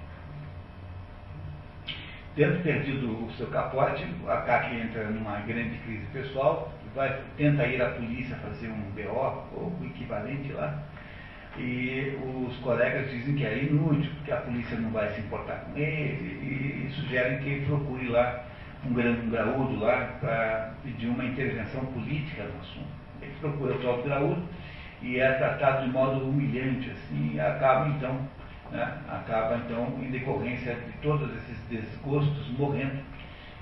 Tendo perdido o seu capote, a Kaki entra numa grande crise pessoal, vai, tenta ir à polícia fazer um BO ou o equivalente lá, e os colegas dizem que é inútil, porque a polícia não vai se importar com ele, e sugerem que ele procure lá um grande graúdo lá para pedir uma intervenção política no assunto. Ele procura o próprio graúdo e é tratado de modo humilhante, assim, e acaba então, né, acaba então em decorrência de todos esses desgostos morrendo.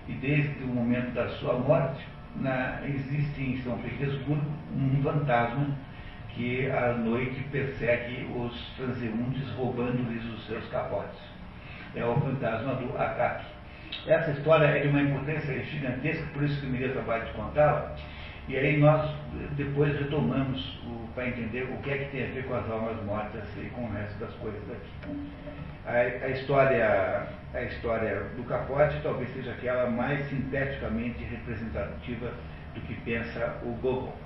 E desde o momento da sua morte, na, existe em São Petersburgo um fantasma que à noite persegue os transeuntes roubando-lhes os seus capotes. É o fantasma do Akaki. Essa história é de uma importância gigantesca, por isso que me deu trabalho de contá-la. E aí nós depois retomamos para entender o que é que tem a ver com as almas mortas e com o resto das coisas aqui. A, a, história, a história do capote talvez seja aquela mais sinteticamente representativa do que pensa o Gogol.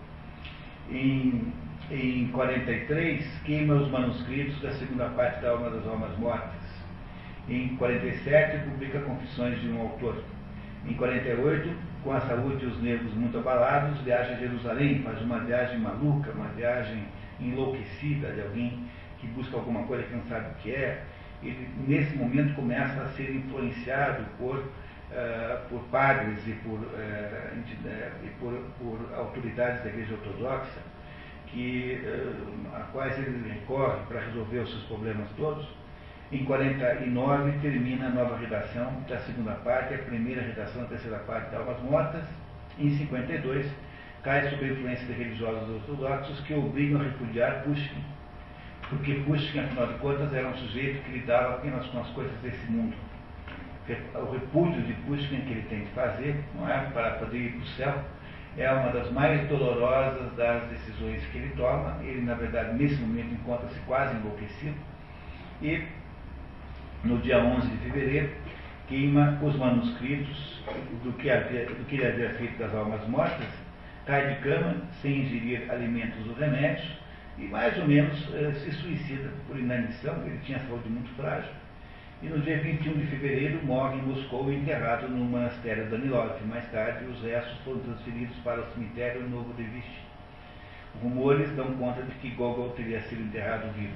Em em 43, queima os manuscritos da segunda parte da Alma das Almas Mortas. Em 47, publica Confissões de um Autor. Em 48, com a saúde e os nervos muito abalados, viaja a Jerusalém, faz uma viagem maluca, uma viagem enlouquecida de alguém que busca alguma coisa que não sabe o que é. Ele, nesse momento, começa a ser influenciado por, uh, por padres e por, uh, e por, por autoridades da Igreja Ortodoxa que, uh, a quais ele recorre para resolver os seus problemas todos. Em 49 termina a nova redação da segunda parte, a primeira redação da terceira parte da Almas Mortas. Em 52 cai sob a influência de religiosos ortodoxos que obrigam a repudiar Pushkin, porque Pushkin, afinal de contas, era um sujeito que lidava apenas com as coisas desse mundo. O repúdio de Pushkin que ele tem que fazer, não é, para poder ir para o céu, é uma das mais dolorosas das decisões que ele toma. Ele, na verdade, nesse momento encontra-se quase enlouquecido. E, no dia 11 de fevereiro, queima os manuscritos do que, havia, do que ele havia feito das almas mortas, cai de cama, sem ingerir alimentos ou remédios, e mais ou menos eh, se suicida por inanição, ele tinha saúde muito frágil e no dia 21 de fevereiro morre em Moscou enterrado no monastério Danilov. Mais tarde, os restos foram transferidos para o cemitério Novo de Vichy. Rumores dão conta de que Gogol teria sido enterrado vivo.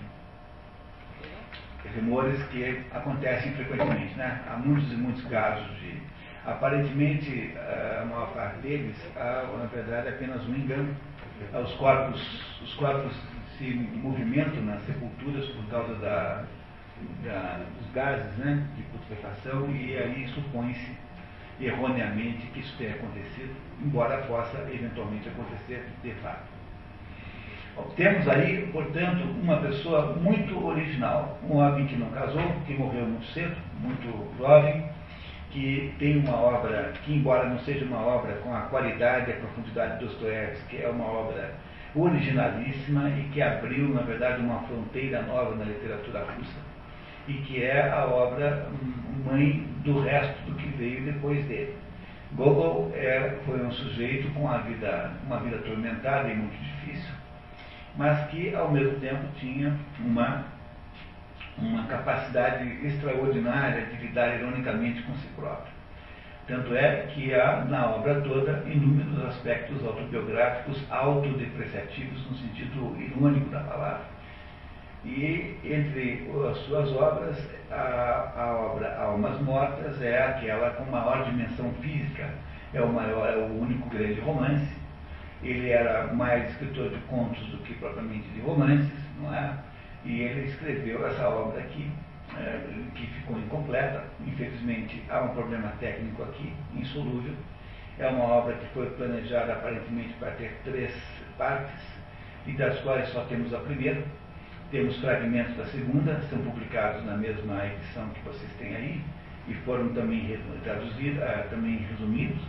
Rumores que acontecem frequentemente, né? Há muitos e muitos casos de. Aparentemente, a maior parte deles, na verdade, é apenas um engano. Os corpos, os corpos se movimentam nas sepulturas por causa da da, dos gases né, de putrefação e aí supõe-se erroneamente que isso tenha acontecido, embora possa eventualmente acontecer de fato. Temos aí, portanto, uma pessoa muito original, um homem que não casou, que morreu muito cedo, muito jovem, que tem uma obra que, embora não seja uma obra com a qualidade e a profundidade de Dostoiévski, é uma obra originalíssima e que abriu, na verdade, uma fronteira nova na literatura russa e que é a obra mãe do resto do que veio depois dele. Gogol é, foi um sujeito com a vida, uma vida atormentada e muito difícil, mas que ao mesmo tempo tinha uma, uma capacidade extraordinária de lidar ironicamente com si próprio. Tanto é que há na obra toda inúmeros aspectos autobiográficos autodepreciativos no sentido irônico da palavra e entre as suas obras, a, a obra Almas Mortas é aquela com maior dimensão física, é o maior, é o único grande romance. Ele era mais escritor de contos do que propriamente de romances, não é? E ele escreveu essa obra aqui, é, que ficou incompleta. Infelizmente, há um problema técnico aqui, insolúvel. É uma obra que foi planejada aparentemente para ter três partes, e das quais só temos a primeira. Temos fragmentos da segunda, são publicados na mesma edição que vocês têm aí, e foram também traduzidos, ah, também resumidos.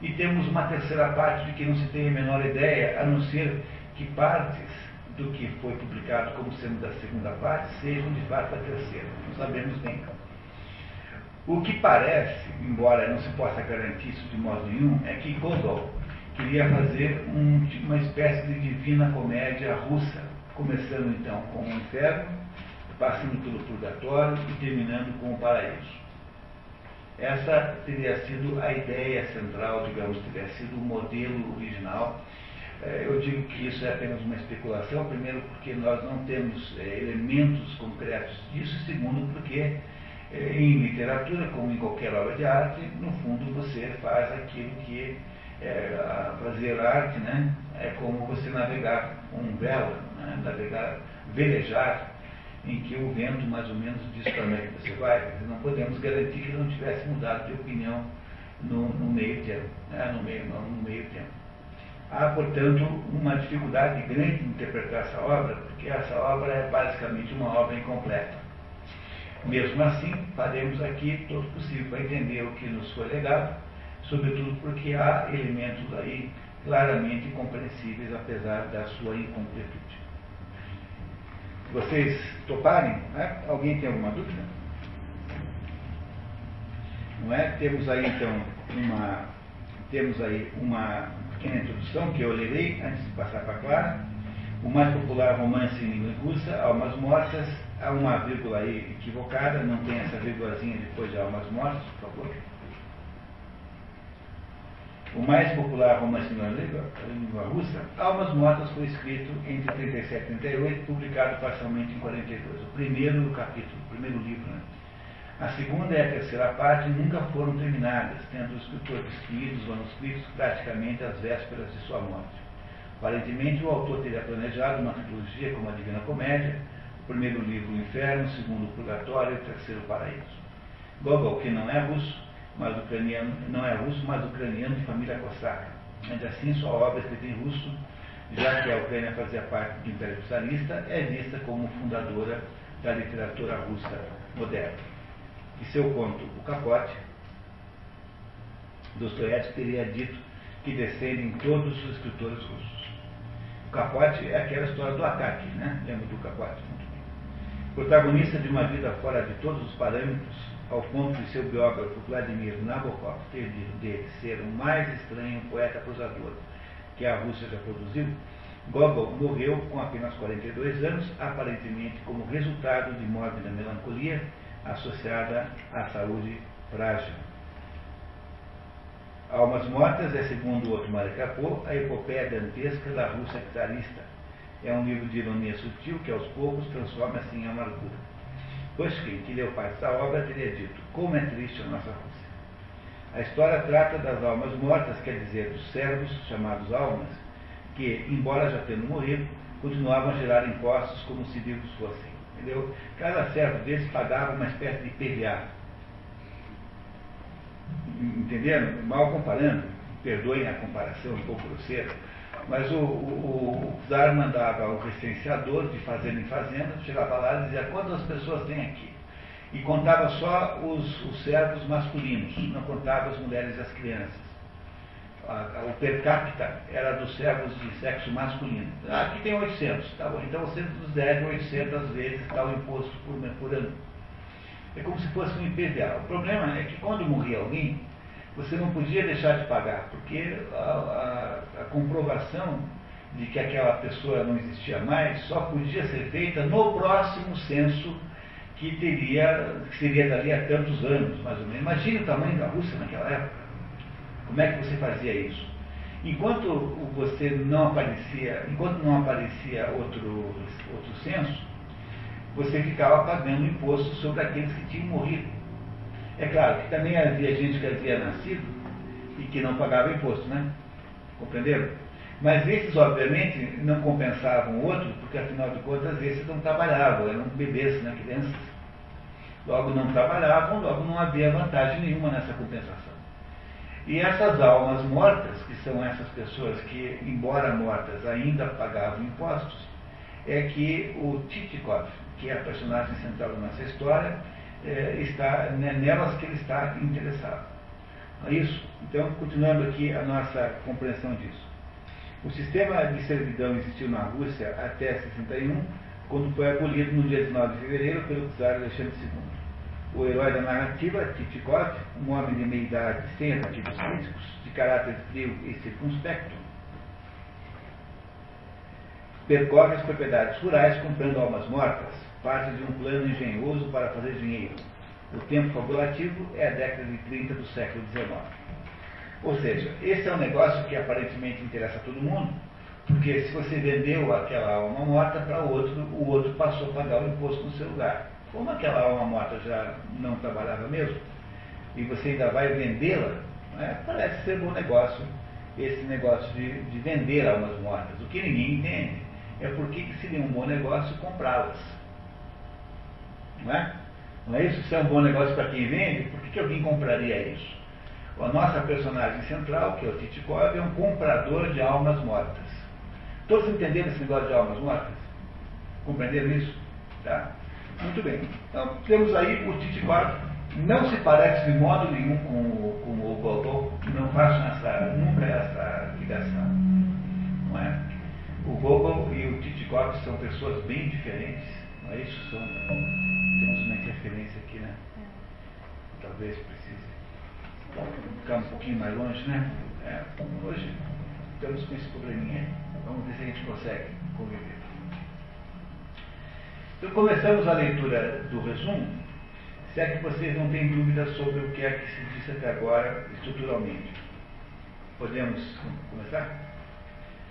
E temos uma terceira parte de que não se tem a menor ideia, a não ser que partes do que foi publicado como sendo da segunda parte sejam de fato a terceira. Não sabemos nem. O que parece, embora não se possa garantir isso de modo nenhum, é que Gogol queria fazer um, uma espécie de divina comédia russa, começando então com o inferno, passando pelo purgatório e terminando com o paraíso. Essa teria sido a ideia central, digamos, teria sido o modelo original. É, eu digo que isso é apenas uma especulação, primeiro porque nós não temos é, elementos concretos disso, segundo porque é, em literatura, como em qualquer obra de arte, no fundo você faz aquilo que é, fazer arte, né? É como você navegar um vela, né? navegar, velejar, em que o vento mais ou menos diz para onde é você vai. Não podemos garantir que ele não tivesse mudado de opinião no, no meio tempo, né? no, meio, não, no meio tempo. Há, portanto, uma dificuldade grande em interpretar essa obra, porque essa obra é basicamente uma obra incompleta. Mesmo assim, faremos aqui todo o possível para entender o que nos foi legado sobretudo porque há elementos aí claramente compreensíveis, apesar da sua incompletude. Vocês toparem? Né? Alguém tem alguma dúvida? Não é? Temos aí então uma temos aí uma pequena introdução que eu lerei antes de passar para a Clara. O mais popular romance em língua russa, Almas Mortas, há uma vírgula aí equivocada, não tem essa vírgulazinha depois de Almas Mortas, por favor. O mais popular romance na língua, russa, Almas Mortas, foi escrito entre 37 e 38, publicado parcialmente em 42. O primeiro capítulo, o primeiro livro. Né? A segunda e a terceira parte nunca foram terminadas, tendo o escritor escrito os manuscritos praticamente às vésperas de sua morte. Aparentemente, o autor teria planejado uma trilogia como a Divina Comédia, o primeiro livro, o Inferno, o segundo, o Purgatório e o terceiro, o Paraíso. Gogol, que não é russo, mas ucraniano, não é russo, mas ucraniano de família cosaca. Ainda assim, sua obra escrita em russo, já que a Ucrânia fazia parte do Império Czarista, é vista como fundadora da literatura russa moderna. E seu conto, O Capote, Dostoiévski teria dito que descendem todos os escritores russos. O Capote é aquela história do ataque, né? Lembra do Capote? Protagonista de uma vida fora de todos os parâmetros, ao ponto de seu biógrafo Vladimir Nabokov ter dito dele ser o mais estranho poeta prosador que a Rússia já produziu, Gogol morreu com apenas 42 anos, aparentemente como resultado de mórbida melancolia associada à saúde frágil. Almas Mortas é, segundo outro Maracapô, a epopeia dantesca da Rússia czarista. É um livro de ironia sutil que aos poucos transforma-se em amargura. Pushkin, que leu parte da obra, teria dito: Como é triste a nossa Rússia. A história trata das almas mortas, quer dizer, dos servos, chamados almas, que, embora já tendo morrido, continuavam a gerar impostos como se vivos fossem. Entendeu? Cada servo desses pagava uma espécie de PVA. Entenderam? Mal comparando, perdoem a comparação um pouco grosseira, mas o, o, o czar mandava o recenseador de fazenda em fazenda, chegava lá e dizia quantas pessoas tem aqui. E contava só os, os servos masculinos, não contava as mulheres e as crianças. o per capita era dos servos de sexo masculino. Ah, aqui tem 800, tá bom, então você nos deve 800 vezes tal imposto por, por ano. É como se fosse um IPVA. O problema é que quando morria alguém, você não podia deixar de pagar, porque a, a, a, comprovação de que aquela pessoa não existia mais só podia ser feita no próximo censo que teria, que seria dali a tantos anos, mais ou menos. Imagine o tamanho da Rússia naquela época. Como é que você fazia isso? Enquanto você não aparecia, enquanto não aparecia outro, outro censo, você ficava pagando imposto sobre aqueles que tinham morrido. É claro que também havia gente que havia nascido e que não pagava imposto, né? Compreenderam? Mas esses, obviamente, não compensavam outros, porque afinal de contas esses não trabalhavam, eram bebês, né, crianças. Logo não trabalhavam, logo não havia vantagem nenhuma nessa compensação. E essas almas mortas, que são essas pessoas que, embora mortas, ainda pagavam impostos, é que o Titikov, que é a personagem central da nossa história, é, está né, nelas que ele está interessado. É isso. Então, continuando aqui a nossa compreensão disso. O sistema de servidão existiu na Rússia até 61, quando foi abolido no dia 19 de fevereiro pelo czar Alexandre II o herói da narrativa, Titikov, um homem de meia idade sem atrativos físicos, de caráter frio e circunspecto, percorre as propriedades rurais comprando almas mortas, parte de um plano engenhoso para fazer dinheiro. O tempo fabulativo é a década de 30 do século XIX. Ou seja, esse é um negócio que aparentemente interessa a todo mundo, porque se você vendeu aquela alma morta para outro, o outro passou a pagar o imposto no seu lugar. Como aquela alma morta já não trabalhava mesmo, e você ainda vai vendê-la, né, parece ser bom negócio esse negócio de, de, vender almas mortas. O que ninguém entende é por que seria um bom negócio comprá-las. Não é? Não é isso? Se é um bom negócio para quem vende, por que, que alguém compraria isso? A nossa personagem central, que é o Titikov, é um comprador de almas mortas. Todos entenderam esse negócio de almas mortas? Compreenderam isso? Tá? Muito bem. Então, temos aí o 4. Não se parece de modo nenhum com, o, com o. Não façam essa, nunca essa ligação. Não é? O Gogol e o 4 são pessoas bem diferentes. Não é isso? São, temos uma interferência aqui, né? Talvez precise ficar um pouquinho mais longe, né? É, hoje estamos com esse probleminha. Vamos ver se a gente consegue conviver. Então começamos a leitura do resumo, se é que vocês não têm dúvidas sobre o que é que se disse até agora estruturalmente. Podemos começar?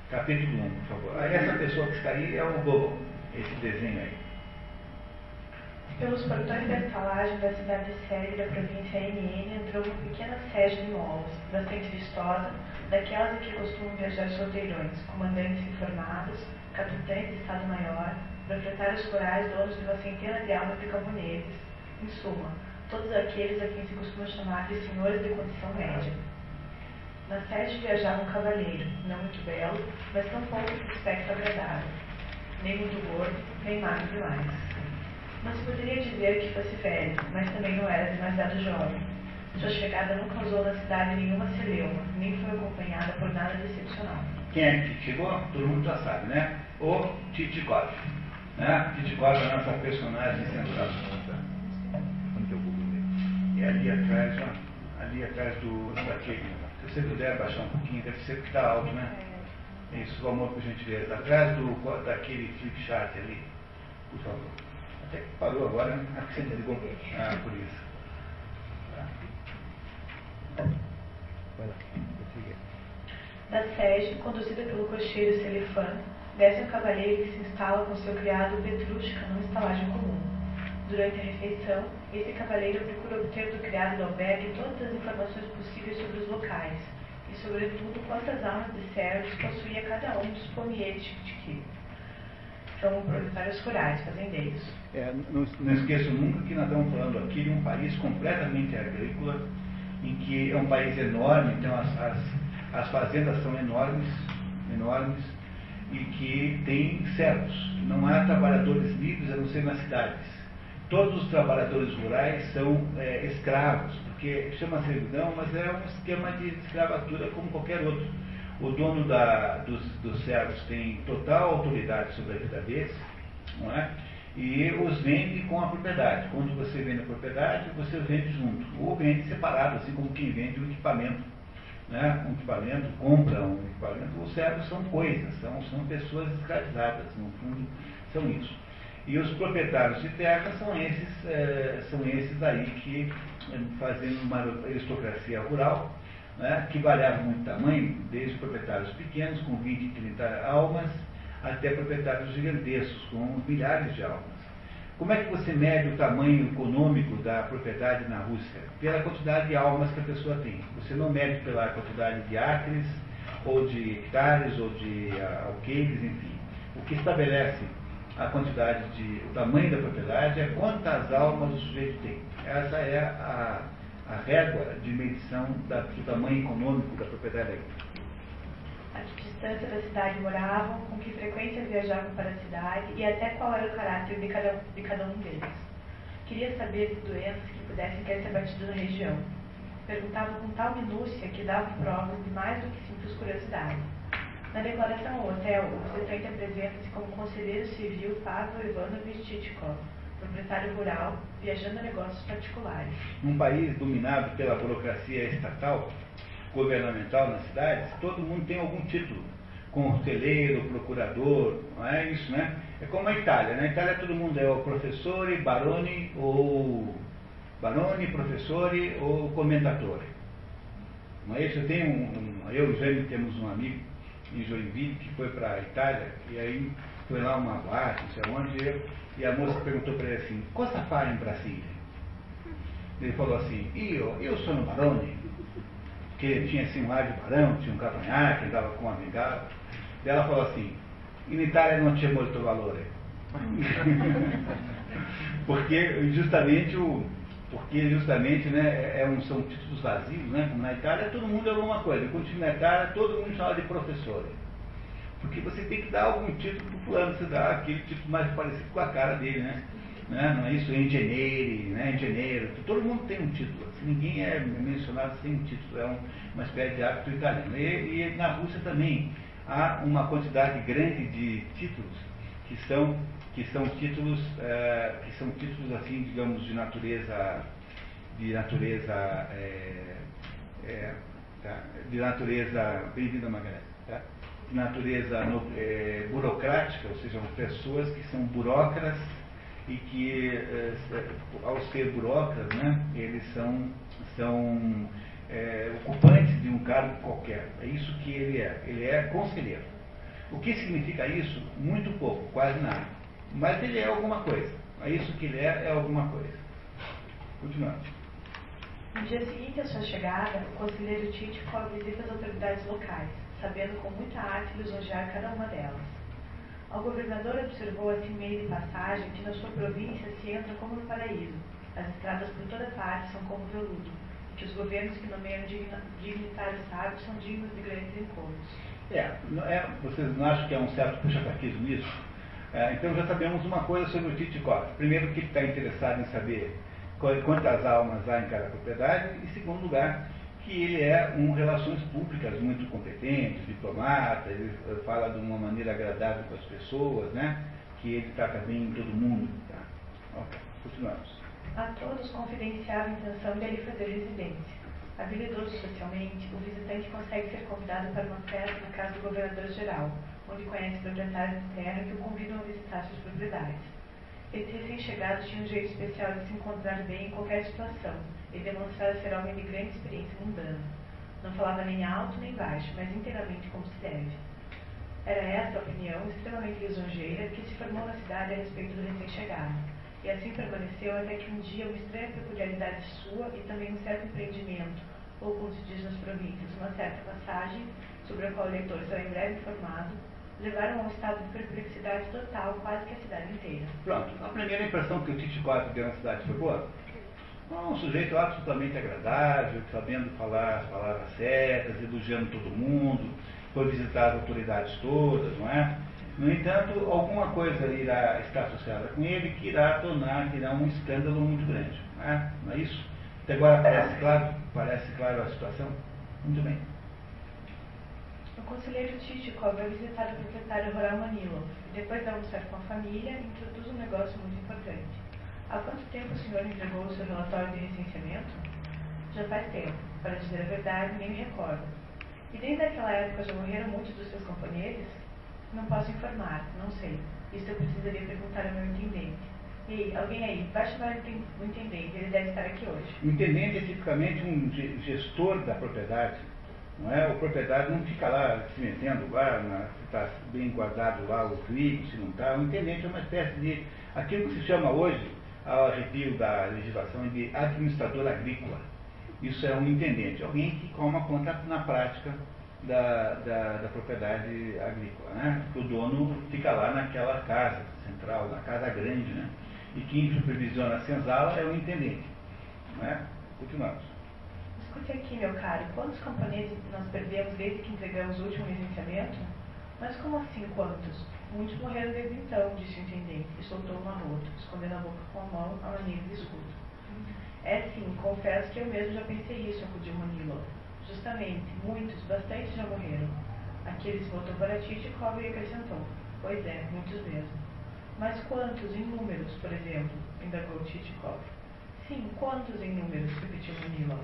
Capítulo 1, por favor. Ah, essa pessoa que está aí é o Google, esse desenho aí. Pelos portões da estalagem da cidade de Sérvia da província NN entrou uma pequena sede de molos, bastante vistosa, daquelas em que costumam viajar solteirões, comandantes informados, capitães de Estado-Maior, proprietários rurais, donos de uma centena de almas de camponeses, em suma, todos aqueles a quem se costuma chamar de senhores de condição média. Na sede viajava um cavaleiro, não muito belo, mas tão pouco de aspecto agradável, nem muito gordo, nem magro demais. Mas poderia dizer que fosse velho, mas também não era demasiado jovem. Sua chegada não causou na cidade nenhuma celeuma, nem foi acompanhada por nada de excepcional. Quem é que chegou? Todo mundo já sabe, né? O Titicov né? te bota a nossa personagem central. Onde eu vou E ali atrás, ó, ali atrás do, daquele. Se você puder baixar um pouquinho, deve ser porque está alto, né? Isso, o amor por gentileza. Atrás do, daquele flip chart ali, por favor. Até que parou agora, né? Que você desligou. Ah, por isso. Tá. Vai lá, Da sede, conduzida pelo cocheiro Selifan, desce um cavalheiro que se instala com seu criado Petrushka numa estalagem comum. Durante a refeição, esse cavalheiro procura obter do criado do albergue todas as informações possíveis sobre os locais e, sobretudo, quantas almas de servos possuía cada um dos pomieres de São proprietários rurais, fazendeiros. É, não, não esqueço nunca que nós estamos falando aqui de um país completamente agrícola, em que é um país enorme, então as, as, as fazendas são enormes, enormes, e que tem servos. Não há trabalhadores livres a não ser nas cidades. Todos os trabalhadores rurais são é, escravos, porque chama servidão, mas é um esquema de escravatura como qualquer outro. O dono da, dos, dos servos tem total autoridade sobre a vida deles, não é? e os vende com a propriedade. Quando você vende a propriedade, você vende junto, ou vende separado, assim como quem vende o equipamento né, um equipamento, compra um equipamento, os servos são coisas, são, são pessoas escravizadas, no fundo, são isso. E os proprietários de terra são esses, é, são esses aí que, eh, fazendo uma aristocracia rural, né, que variava muito tamanho, desde proprietários pequenos, com 20, 30 almas, até proprietários gigantescos, com milhares de almas. Como é que você mede o tamanho econômico da propriedade na Rússia? Pela quantidade de almas que a pessoa tem. Você não mede pela quantidade de acres, ou de hectares, ou de uh, alqueires, enfim. O que estabelece a quantidade de. o tamanho da propriedade é quantas almas o sujeito tem. Essa é a, a régua de medição da, do tamanho econômico da propriedade. A que distância da cidade moravam, com que frequência viajavam para a cidade e até qual era o caráter de cada, de cada um deles. Queria saber de doenças que pudessem ter se abatido na região. Perguntava com tal minúcia que dava provas de mais do que simples curiosidade. Na declaração ao hotel, o secretário apresenta-se como conselheiro civil Pavel Ivanovich Titikov, proprietário rural, viajando a negócios particulares. Num país dominado pela burocracia estatal, governamental nas cidades, todo mundo tem algum título. Conselheiro, procurador, não é isso, né? É como a Itália. Na Itália todo mundo é o professore, barone ou barone, professore ou comendatore. Não é isso? Eu tenho um, um eu e o Jaime temos um amigo em Joinville que foi para a Itália e aí foi lá uma boate, não sei onde, e a moça perguntou para ele assim, cosa fa em Brasília? Ele falou assim, eu, eu sou no Barone, que tinha assim um ar de barão, tinha um cavanhaque, andava com uma bengala. E ela falou assim, in Itália não tinha muito valor. porque justamente o. Porque justamente né, é, é um, são títulos vazios, né? Como na Itália todo mundo é alguma coisa. Quando na Itália todo mundo fala de professor. Porque você tem que dar algum título para o fulano, você dá aquele título mais parecido com a cara dele, né? Né? Não é isso? Engenheiro, né? engenheiro, todo mundo tem um título. Assim, ninguém é mencionado sem um título, é um, uma espécie de hábito italiano. E, e, na Rússia também há uma quantidade grande de títulos que são, que são títulos, é, que são títulos assim, digamos, de natureza, de natureza, é, é, tá? de natureza, bem-vinda Magalhães, natureza é, burocrática, ou seja, pessoas que são burocratas e que, eh, ao ser burocratas, né, eles são, são é, ocupantes de um cargo qualquer. É isso que ele é. Ele é conselheiro. O que significa isso? Muito pouco, quase nada. Mas ele é alguma coisa. É isso que ele é, é alguma coisa. Continuando. No dia seguinte à sua chegada, o conselheiro Tite foi visita às autoridades locais, sabendo com muita arte lisonjear cada uma delas. Ao governador observou assim meio de passagem que na sua província se entra como no paraíso. As estradas por toda parte são como veludo, e que os governos que nomeiam dignitários sábios são dignos de grandes encontros. É, é, vocês não acham que é um certo puxa-caquismo isso? É, então já sabemos uma coisa sobre o Titicó. Primeiro, que ele está interessado em saber quantas almas há em cada propriedade, e segundo lugar, que ele é um relações públicas muito competente, diplomata, ele fala de uma maneira agradável com as pessoas, né? que ele trata bem todo mundo. Tá? Ok, continuamos. A todos confidenciava a intenção de ali fazer residência. Habilidoso socialmente, o visitante consegue ser convidado para uma festa na casa do governador-geral, onde conhece proprietários de terra que o convidam a visitar suas propriedades. Esses recém-chegados tinham um jeito especial de se encontrar bem em qualquer situação, e demonstrara ser homem de grande experiência mundana. Não falava nem alto nem baixo, mas inteiramente como se deve. Era esta a opinião extremamente lisonjeira que se formou na cidade a respeito do recém-chegado, e assim permaneceu até que um dia uma estranha peculiaridade sua e também um certo empreendimento, ou como se diz nas províncias, uma certa passagem, sobre a qual o leitor será em breve informado, levaram a um estado de perplexidade total quase que a cidade inteira. Pronto, a primeira impressão que o Tite 4 deu na cidade foi boa? Um sujeito absolutamente agradável, sabendo falar as palavras certas, elogiando todo mundo, foi visitar as autoridades todas, não é? No entanto, alguma coisa irá estar associada com ele que irá tornar, que irá um escândalo muito grande. Não é, não é isso? Até agora parece claro? Parece claro a situação? Muito bem. O conselheiro Tichikov vai visitar o proprietário rural Manilo depois de almoçar com a família, introduz um negócio muito importante. Há quanto tempo o senhor entregou o seu relatório de recenseamento? Já faz tempo. Para dizer a verdade, nem me recordo. E desde aquela época já morreram muitos dos seus companheiros? Não posso informar, não sei. Isso eu precisaria perguntar ao meu intendente. Ei, alguém aí, vai chamar o intendente, ele deve estar aqui hoje. O intendente é tipicamente um gestor da propriedade. Não é? O proprietário não fica lá se metendo lá, se está bem guardado lá o rico, se não está. O intendente é uma espécie de. aquilo que se chama hoje ao arrepio da legislação de administrador agrícola. Isso é um intendente, alguém que toma conta na prática da, da, da propriedade agrícola. Né? O dono fica lá naquela casa central, na casa grande, né? e quem supervisiona a senzala é o intendente. Né? Continuamos. Escute aqui, meu caro, quantos camponeses nós perdemos desde que entregamos o último licenciamento? Mas como assim, quantos? Muitos morreram desde então, disse o intendente, e soltou um arroto, escondendo a boca com a mão a maneira de escudo. É sim, confesso que eu mesmo já pensei isso, acudiu Manilo. Justamente, muitos, bastante já morreram. Aqueles voltou para Titikov e acrescentou. Pois é, muitos mesmo. Mas quantos em números, por exemplo? indagou Titikov. Sim, quantos em números? repetiu Manilo.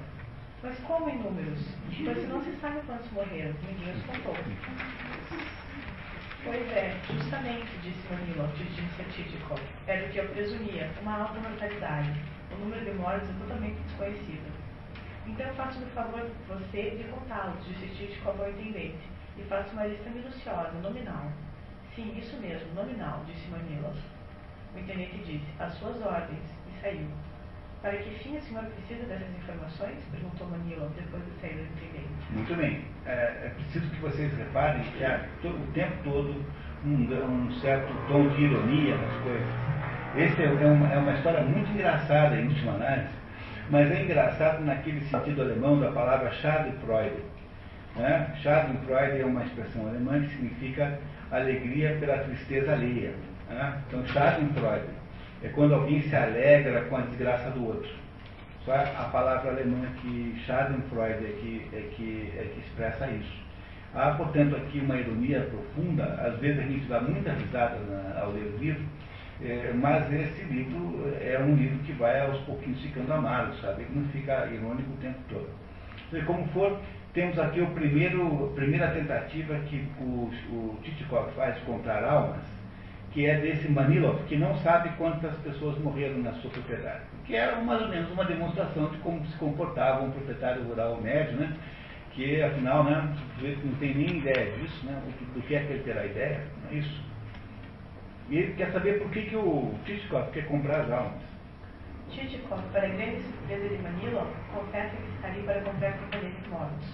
Mas como em números? Pois se não se sabe quantos morreram, ninguém os contou. Pois é, justamente, disse Manilo, dirigindo-se a Titikov. Era o que eu presumia, uma alta mortalidade. O número de mortes é totalmente desconhecido. Então faça-me o favor, você, de contá-los, disse Titikov ao intendente, e faça uma lista minuciosa, nominal. Sim, isso mesmo, nominal, disse Manilo. O intendente disse, às suas ordens, e saiu. Para que fim o senhor precisa dessas informações? Perguntou Manilo, depois de sair do intendente. Muito bem. É, é preciso que vocês reparem que há o tempo todo um, um, certo tom de ironia nas coisas. Essa é uma, é uma história muito engraçada, em última análise, mas é engraçado naquele sentido alemão da palavra Schadenfreude. Né? Schadenfreude é uma expressão alemã que significa alegria pela tristeza alheia. Né? Então, Schadenfreude é quando alguém se alegra com a desgraça do outro. Só a palavra alemã que Schadenfreude é que, é que, é que expressa isso. Há, portanto, aqui uma ironia profunda, às vezes a gente dá muita risada na, ao ler o livro, é, mas esse livro é um livro que vai aos pouquinhos ficando amargo, sabe? Ele não fica irônico o tempo todo. E como for, temos aqui o primeiro, a primeira tentativa que o, o faz de comprar almas, que é desse Manilov, que não sabe quantas pessoas morreram na sua propriedade. Que era mais ou menos uma demonstração de como se comportava um proprietário rural médio, né? que afinal né, não tem nem ideia disso, né? do que é que ele terá ideia, não é isso? E ele quer saber por que, que o Tichkov quer comprar as almas. Tichkov, para a grande surpresa de Manilov, confessa que está ali para comprar componentes mortos.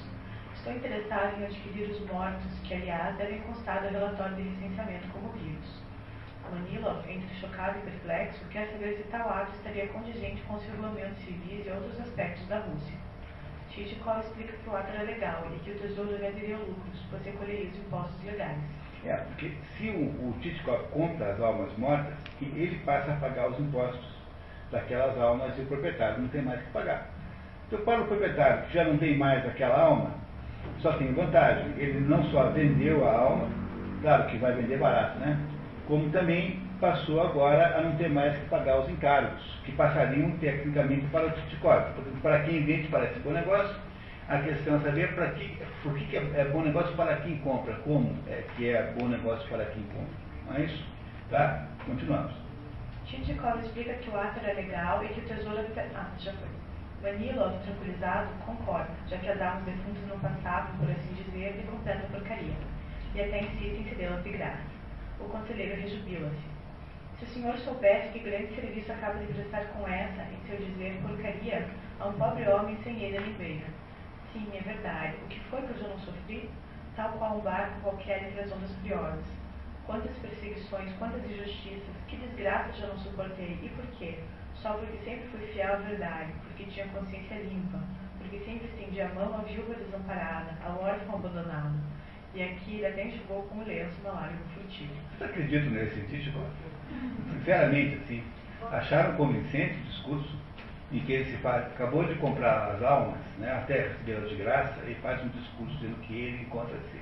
Estou interessado em adquirir os mortos, que aliás devem constar do relatório de licenciamento como vivos. Manila, entre chocado e perplexo, quer saber se tal ato estaria condizente com os regulamentos civis e outros aspectos da Rússia. Titikov explica que o ato era legal e que o tesouro venderia lucros, pois recolheria os impostos legais. É, porque se o, o Titikov compra as almas mortas, ele passa a pagar os impostos daquelas almas e o proprietário não tem mais que pagar. Então, para o proprietário que já não tem mais aquela alma, só tem vantagem. Ele não só vendeu a alma, claro que vai vender barato, né? Como também passou agora a não ter mais que pagar os encargos, que passariam tecnicamente para o Titicópio. Para quem vende parece bom negócio, a questão é saber para que, por que, é bom negócio para quem compra, como é que é bom negócio para quem compra. Não é isso? Tá? Continuamos. Titikov explica que o ato era legal e que o tesouro... Ah, já foi. Vanilov, tranquilizado, concorda, já que as almas defuntas não passavam, por assim dizer, de completa porcaria. E até insiste em cedê-las de graça. O conselheiro rejubila-se. Se o senhor soubesse que grande serviço acaba de prestar com essa, em seu dizer, porcaria, a um pobre homem sem ele veio. Sim, é verdade. O que foi que eu já não sofri? Tal qual um barco qualquer entre as ondas furiosas. Quantas perseguições, quantas injustiças, que desgraças já não suportei. E por quê? Só porque sempre fui fiel à verdade, porque tinha consciência limpa, porque sempre estendi a mão à viúva desamparada, ao órfão abandonado e aqui ele até enxugou com o lenço uma lágrima furtiva. Você acredita nesse científico? Sinceramente, assim, acharam convincente o discurso em que ele se faz, acabou de comprar as almas, né, até recebê-las de graça, e faz um discurso dizendo que ele encontra-se,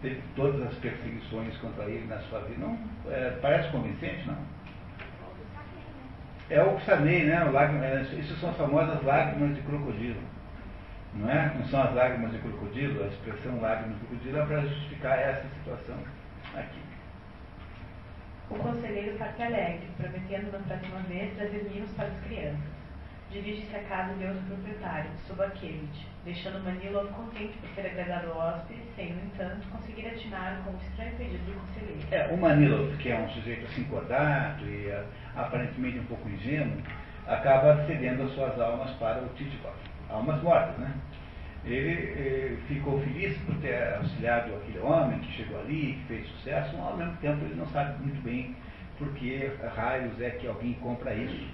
teve todas as perseguições contra ele na sua vida. Não, é, parece convincente, não? É o Psanei, né? O lágrima, é, isso são as famosas lágrimas de crocodilo. Não, é? não são as lágrimas de crocodilo, a expressão lágrimas de crocodilo é para justificar essa situação aqui. O conselheiro parte alegre, prometendo na próxima vez trazer mimos para as crianças. Dirige-se à casa de outro proprietário, Subakevich, deixando Manilov contente por ter agradado o hóspede, sem, no entanto, conseguir atinar com o estranho pedido do conselheiro. É, o Manilov, que é um sujeito assim cordato e uh, aparentemente um pouco ingênuo, acaba cedendo as suas almas para o Titikov almas mortas, né? Ele eh, ficou feliz por ter auxiliado aquele homem que chegou ali, que fez sucesso, mas ao mesmo tempo ele não sabe muito bem por que raios é que alguém compra isso.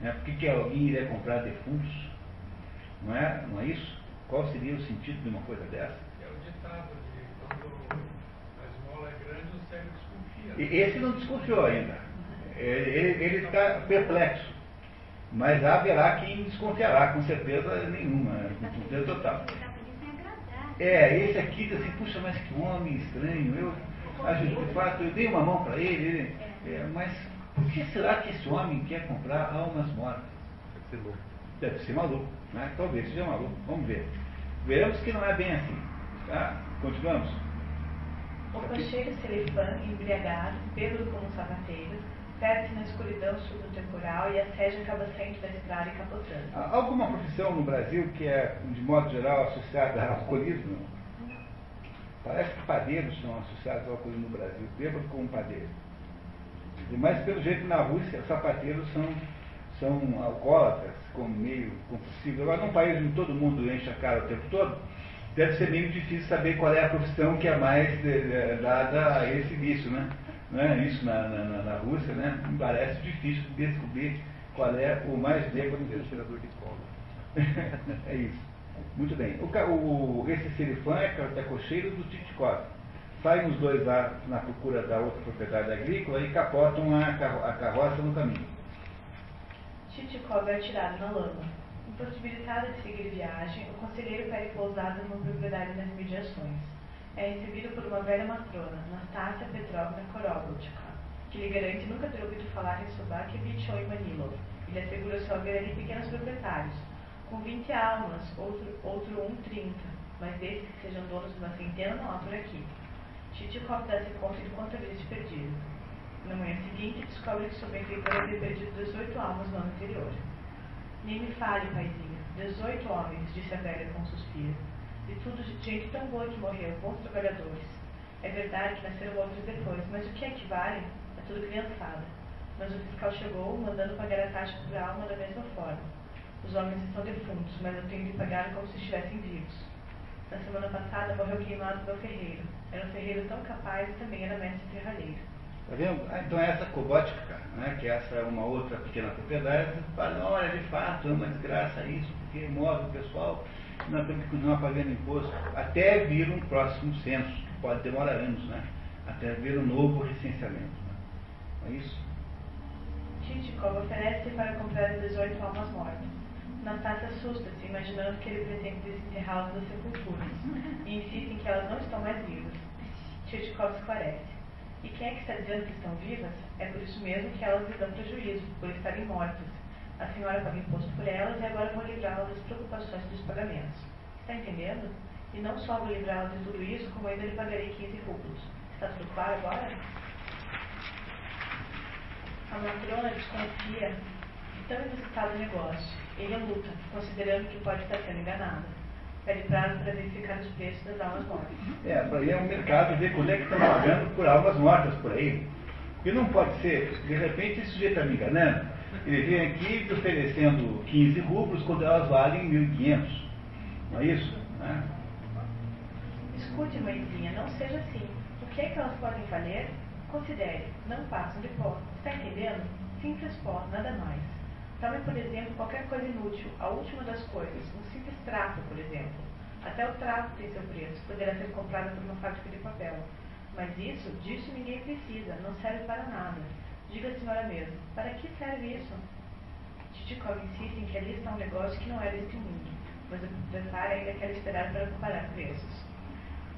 Né? Por que, que alguém iria comprar defuntos? Não é, não é isso? Qual seria o sentido de uma coisa dessa? É o ditado de quando a esmola é grande, o cego desconfia. Esse não desconfiou ainda. Ele está perplexo. Mas haverá quem desconfiará, com certeza nenhuma, com certeza total. É, esse aqui diz assim, puxa, mas que homem estranho. Eu, acho de fato, eu dei uma mão para ele, ele é, mas por que será que esse homem quer comprar almas mortas? Deve ser louco. Deve ser maluco, né? Talvez seja maluco. Vamos ver. Veremos que não é bem assim. Tá? Continuamos. O cocheiro Selifã, embriagado, bêbado como um sapateiro, perde-se na escuridão subtemporal e a sede acaba saindo da estrada e capotando. Há alguma profissão no Brasil que é, de modo geral, associada ao alcoolismo? Parece que padeiros são associados ao alcoolismo no Brasil, bêbado como padeiro. Mas, pelo jeito, na Rússia, sapateiros são, são alcoólatras, como meio compulsível. Agora, num país onde todo mundo enche a cara o tempo todo, deve ser meio difícil saber qual é a profissão que é mais de, de, dada a esse vício, né? Né? Isso na, na, na, Rússia, né? Me parece difícil descobrir qual é o mais do tirador de cola. é isso. Muito bem. O, o, esse serifã é, é cocheiro do Titkov. Saem os dois lá na procura da outra propriedade agrícola e capotam a, carro, a carroça no caminho. Titkov é atirado na lama. Impossibilitado de seguir viagem, o conselheiro pede pousada numa propriedade nas mediações é recebido por uma velha matrona, Nastácia Petrovna Korobochka, que lhe garante nunca ter ouvido falar em Sobakevich ou em Manilov, e lhe assegura ver ali pequenos proprietários, com 20 almas, outro, outro um 30, mas desses que sejam donos de uma centena não há por aqui. Titikov dá-se conta de quanto havia se perdido. Na manhã seguinte, descobre que seu benfeitor havia perdido 18 almas no ano anterior. Nem me fale, paizinho. 18 homens, disse a velha com um suspiro tudo de gente tão boa que morreu, bons trabalhadores. É verdade que nasceram outros depois, mas o que é que vale? É tudo criançada. Mas o fiscal chegou, mandando pagar a taxa por alma da mesma forma. Os homens estão defuntos, mas eu tenho de pagar como se estivessem vivos. Na semana passada morreu queimado meu ferreiro. Era um ferreiro tão capaz e também era mestre serralheiro. Tá vendo? Ah, então é essa cobótica, né, que essa é uma outra pequena propriedade, fala, olha, de fato, é uma desgraça isso, porque morre o pessoal nós temos que continuar pagando imposto até vir um próximo censo, que pode demorar anos, né? até vir um novo recenseamento. Né? É isso? Chichikov oferece para comprar 18 almas mortas. Nastácia assusta-se, imaginando que ele pretende desenterrá-las das sepulturas, e insiste em que elas não estão mais vivas. Chichikov esclarece. E quem é que está dizendo que estão vivas? É por isso mesmo que elas lhe dão prejuízo, por estarem mortas a senhora paga imposto por elas e agora vou livrá-la das preocupações dos pagamentos. Está entendendo? E não só vou livrá-la de tudo isso, como ainda lhe pagarei 15 rublos. Está tudo agora? A matrona desconfia de tão inusitado negócio. Ele luta, considerando que pode estar sendo enganada. Pede prazo para verificar os preços das almas mortas. É, para ir é um mercado ver quando é que estão pagando por almas mortas por aí. Porque não pode ser, de repente esse sujeito está me enganando, ele vem aqui oferecendo 15 rublos quando elas valem 1.500. Não é isso? Né? Escute, mãezinha, não seja assim. O que é que elas podem valer? Considere, não passam de pó. Está entendendo? Simples pó, nada mais. Tome, por exemplo, qualquer coisa inútil, a última das coisas, um simples trapo, por exemplo. Até o trapo tem seu preço, poderá ser comprado por uma fábrica de papel. Mas isso, disso ninguém precisa, não serve para nada. Diga a senhora mesmo, para que serve isso? Titikov insiste em que ali está um negócio que não é deste mundo, mas o proprietário ainda quer esperar para comparar preços.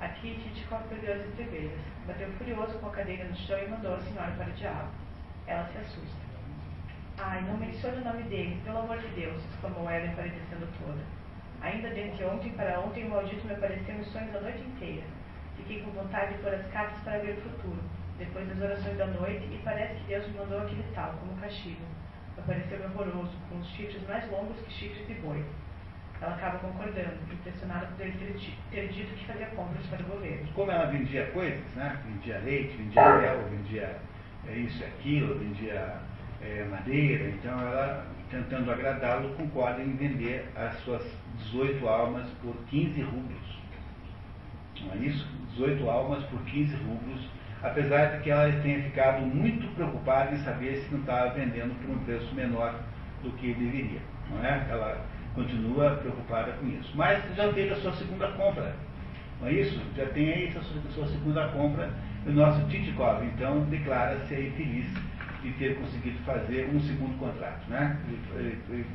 Aqui, Titikov perdeu as estribeiras, bateu furioso com a cadeira no chão e mandou a senhora para o diabo. Ela se assusta. Ai, não mencione o nome dele, pelo amor de Deus, exclamou ela empalidecendo toda. Ainda desde ontem para ontem o maldito me apareceu em sonhos a noite inteira. Fiquei com vontade de pôr as cartas para ver o futuro depois das orações da noite, e parece que Deus me mandou aquele tal, como castigo. Apareceu horroroso, com os chifres mais longos que chifres de boi. Ela acaba concordando, impressionada por ele ter, ter dito que fazia compras para o governo. Como ela vendia coisas, né? Vendia leite, vendia mel, vendia é, isso e aquilo, vendia é, madeira, então ela, tentando agradá-lo, concorda em vender as suas 18 almas por 15 rublos. Não é isso? 18 almas por 15 rublos apesar de que ela tenha ficado muito preocupada em saber se não estava vendendo por um preço menor do que deveria. Não é? Ela continua preocupada com isso. Mas já fez a sua segunda compra, não é isso? Já tem aí a sua, a segunda compra. O nosso Titikov, então, declara-se aí feliz de ter conseguido fazer um segundo contrato. Né? Ele, ele,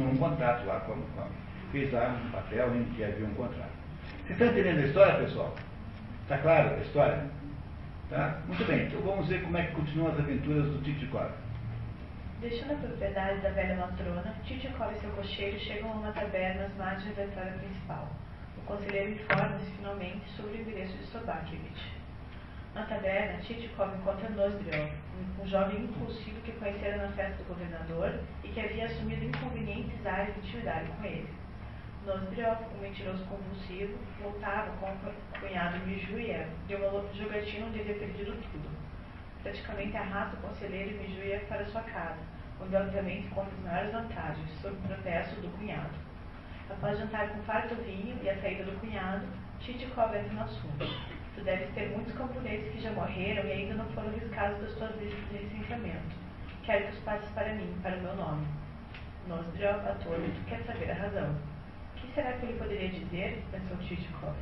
um contrato lá, com, com, fez lá um papel em que havia um contrato. Vocês estão entendendo a história, pessoal? Está claro a história? Tá? Muito bem, então vamos ver como é que continuam as aventuras do Titikov. Deixando a propriedade da velha matrona, Titikov e seu cocheiro chegam a uma taberna às margens da estrada principal. O conselheiro informa-se finalmente sobre o endereço de Sobakevich. Na taberna, Titikov encontra Nozdrel, um jovem impulsivo que conhecera na festa do governador e que havia assumido inconvenientes áreas de intimidade com ele. Nozdrel, um mentiroso compulsivo, voltava com o cunhado Mijuia de uma jogatina onde havia perdido tudo. Praticamente arrasta o conselheiro Mijuia para sua casa, onde obviamente conta as maiores vantagens, sob o protesto do cunhado. Após jantar com farto vinho e a saída do cunhado, Titikov entra no assunto. Tu deves ter muitos camponeses que já morreram e ainda não foram riscados das tuas listas de licenciamento. Quero que os passes para mim, para o meu nome. Nozdrel, atônito, quer saber a razão. Será que ele poderia dizer? pensou Chichikov.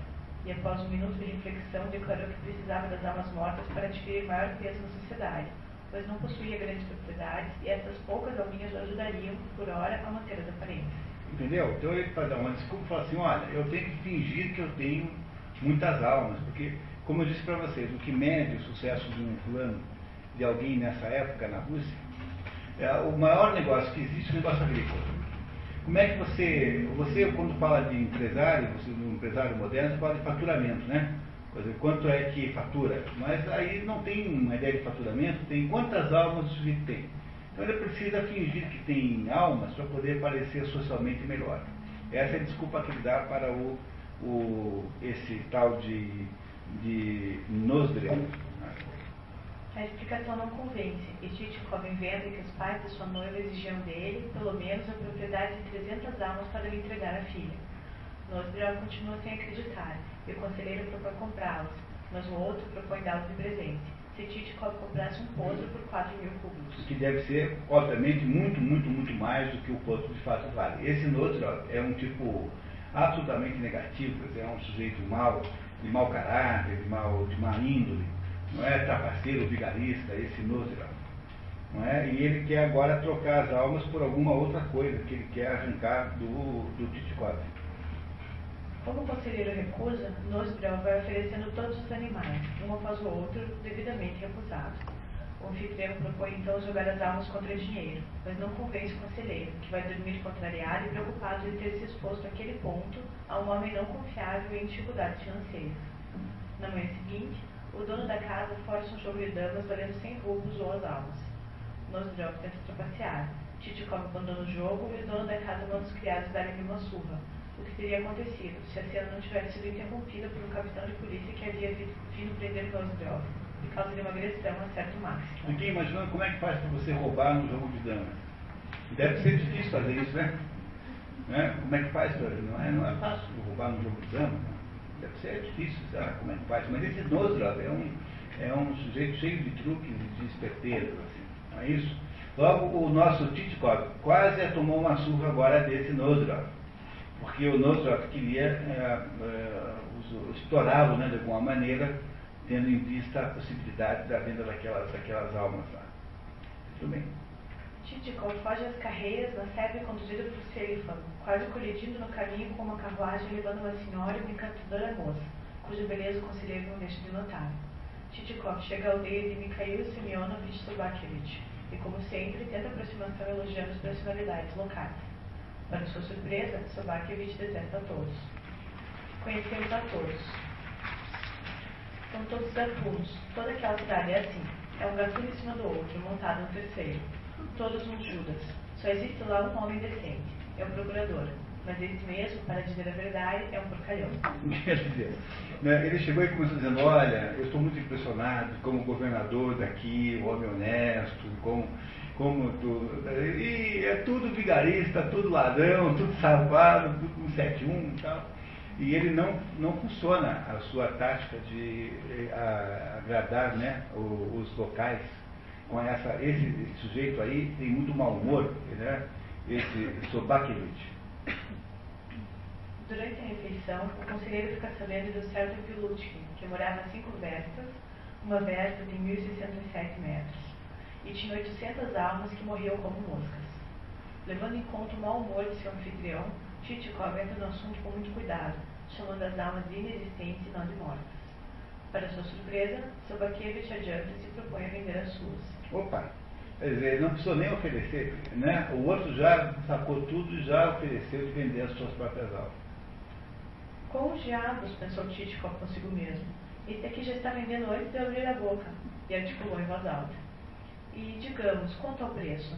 E após um minuto de reflexão, declarou que precisava das almas mortas para adquirir maior peso na sociedade, pois não possuía grandes propriedades e essas poucas alminhas o ajudariam, por hora, a manter as aparências. Entendeu? Então ele faz uma desculpa e fala assim, olha, eu tenho que fingir que eu tenho muitas almas, porque, como eu disse para vocês, o que mede o sucesso de um plano de alguém nessa época na Rússia é o maior negócio que existe o negócio agrícola. Como é que você, você quando fala de empresário, você, um empresário moderno, você fala de faturamento, né? Dizer, quanto é que fatura? Mas aí não tem uma ideia de faturamento, tem quantas almas o sujeito tem. Então ele precisa fingir que tem almas para poder parecer socialmente melhor. Essa é a desculpa que ele dá para o o, esse tal de, de Nozdrel. A explicação não convence, e Titikov vendo que os pais de sua noiva exigiam dele, pelo menos, a propriedade de 300 almas para lhe entregar a filha. Nozdrel continua sem acreditar, e o conselheiro propõe comprá-las, mas o outro propõe dá-los de presente. Se Titikov comprasse um potro por 4 mil rublos. Que deve ser, obviamente, muito, muito, muito mais do que o potro de fato vale. Esse Nozdrel é um tipo absolutamente negativo, é um sujeito mau, de mau caráter, de, mau, de má índole, não é trapaceiro, vigarista, esse Nozera. Não é? E ele quer agora trocar as almas por alguma outra coisa que ele quer arrancar do, do Titicov. Como o conselheiro recusa, Nosbrel vai oferecendo todos os animais, um após o outro, devidamente recusados. O anfitrião propõe então jogar as almas contra dinheiro, mas não convence o conselheiro, que vai dormir contrariado e preocupado de ter se exposto àquele ponto a um homem não confiável e em dificuldades financeiras. Na manhã seguinte, o dono da casa força um jogo de damas valendo 100 rublos ou as almas. Nosdrel tenta trapacear. Titikov abandona o jogo e o dono da casa manda os criados darem-lhe uma surra. O que teria acontecido se a cena não tivesse sido interrompida por um capitão de polícia que havia vindo prender Nosdrel? por causa de uma agressão a certo máximo. Fiquei imaginando como é que faz para você roubar no jogo de damas. Deve ser difícil fazer isso, né? né? Como é que faz? Não é, não é fácil roubar no jogo de damas. Deve ser difícil, sabe como é que faz. Mas esse Nosdrav é um, é um sujeito cheio de truques e de esperteza, assim. Não é isso? Logo, o nosso Titikov quase tomou uma surra agora desse Nosdrav. Porque o Nosdrav queria é, é, estourá-lo né, de alguma maneira tendo em vista a possibilidade da venda daquelas, daquelas almas lá. Tudo bem. Chichikov foge às carreiras na serve conduzida por Serifan, quase colidindo no caminho com uma carruagem levando uma senhora e uma encantadora moça, cuja beleza o conselheiro não deixa de notar. Chichikov chega à aldeia de Mikhail Semyonovich Sobakevich e, como sempre, tenta aproximação elogiando as personalidades locais. Para sua surpresa, Sobakevich detesta a todos. Conhecemos a todos, são todos gatunos. Toda aquela cidade é assim. É um gatuno em cima do outro, montado no terceiro. Todos uns Judas. Só existe lá um homem decente. É o procurador. Mas esse mesmo, para dizer a verdade, é um porcalhão. Quer dizer, né, ele chegou e começou dizendo, olha, eu estou muito impressionado como governador daqui, o homem honesto, como, como tudo. E é tudo vigarista, tudo ladrão, tudo safado, tudo com 7-1 e tal e ele não, não funciona a sua tática de eh, a, agradar né, os, os locais com essa, esse sujeito aí tem muito mau humor, né, esse Sobakevich. Durante a refeição, o conselheiro fica sabendo do certo Pilutkin, que morava a cinco verstas, uma versta tem 1.607 metros, e tinha 800 almas que morriam como moscas. Levando em conta o mau humor de seu anfitrião, Chichikov entra no assunto com muito cuidado, chamando as almas de inexistentes e não de mortas. Para sua surpresa, Sobakevich adianta e se propõe a vender as suas. Opa! Quer dizer, não precisou nem oferecer, né? O outro já sacou tudo e já ofereceu de vender as suas próprias almas. Com os diabos, pensou Chichikov consigo mesmo. Esse aqui já está vendendo antes de abrir a boca, e articulou em voz alta. E, digamos, quanto ao preço?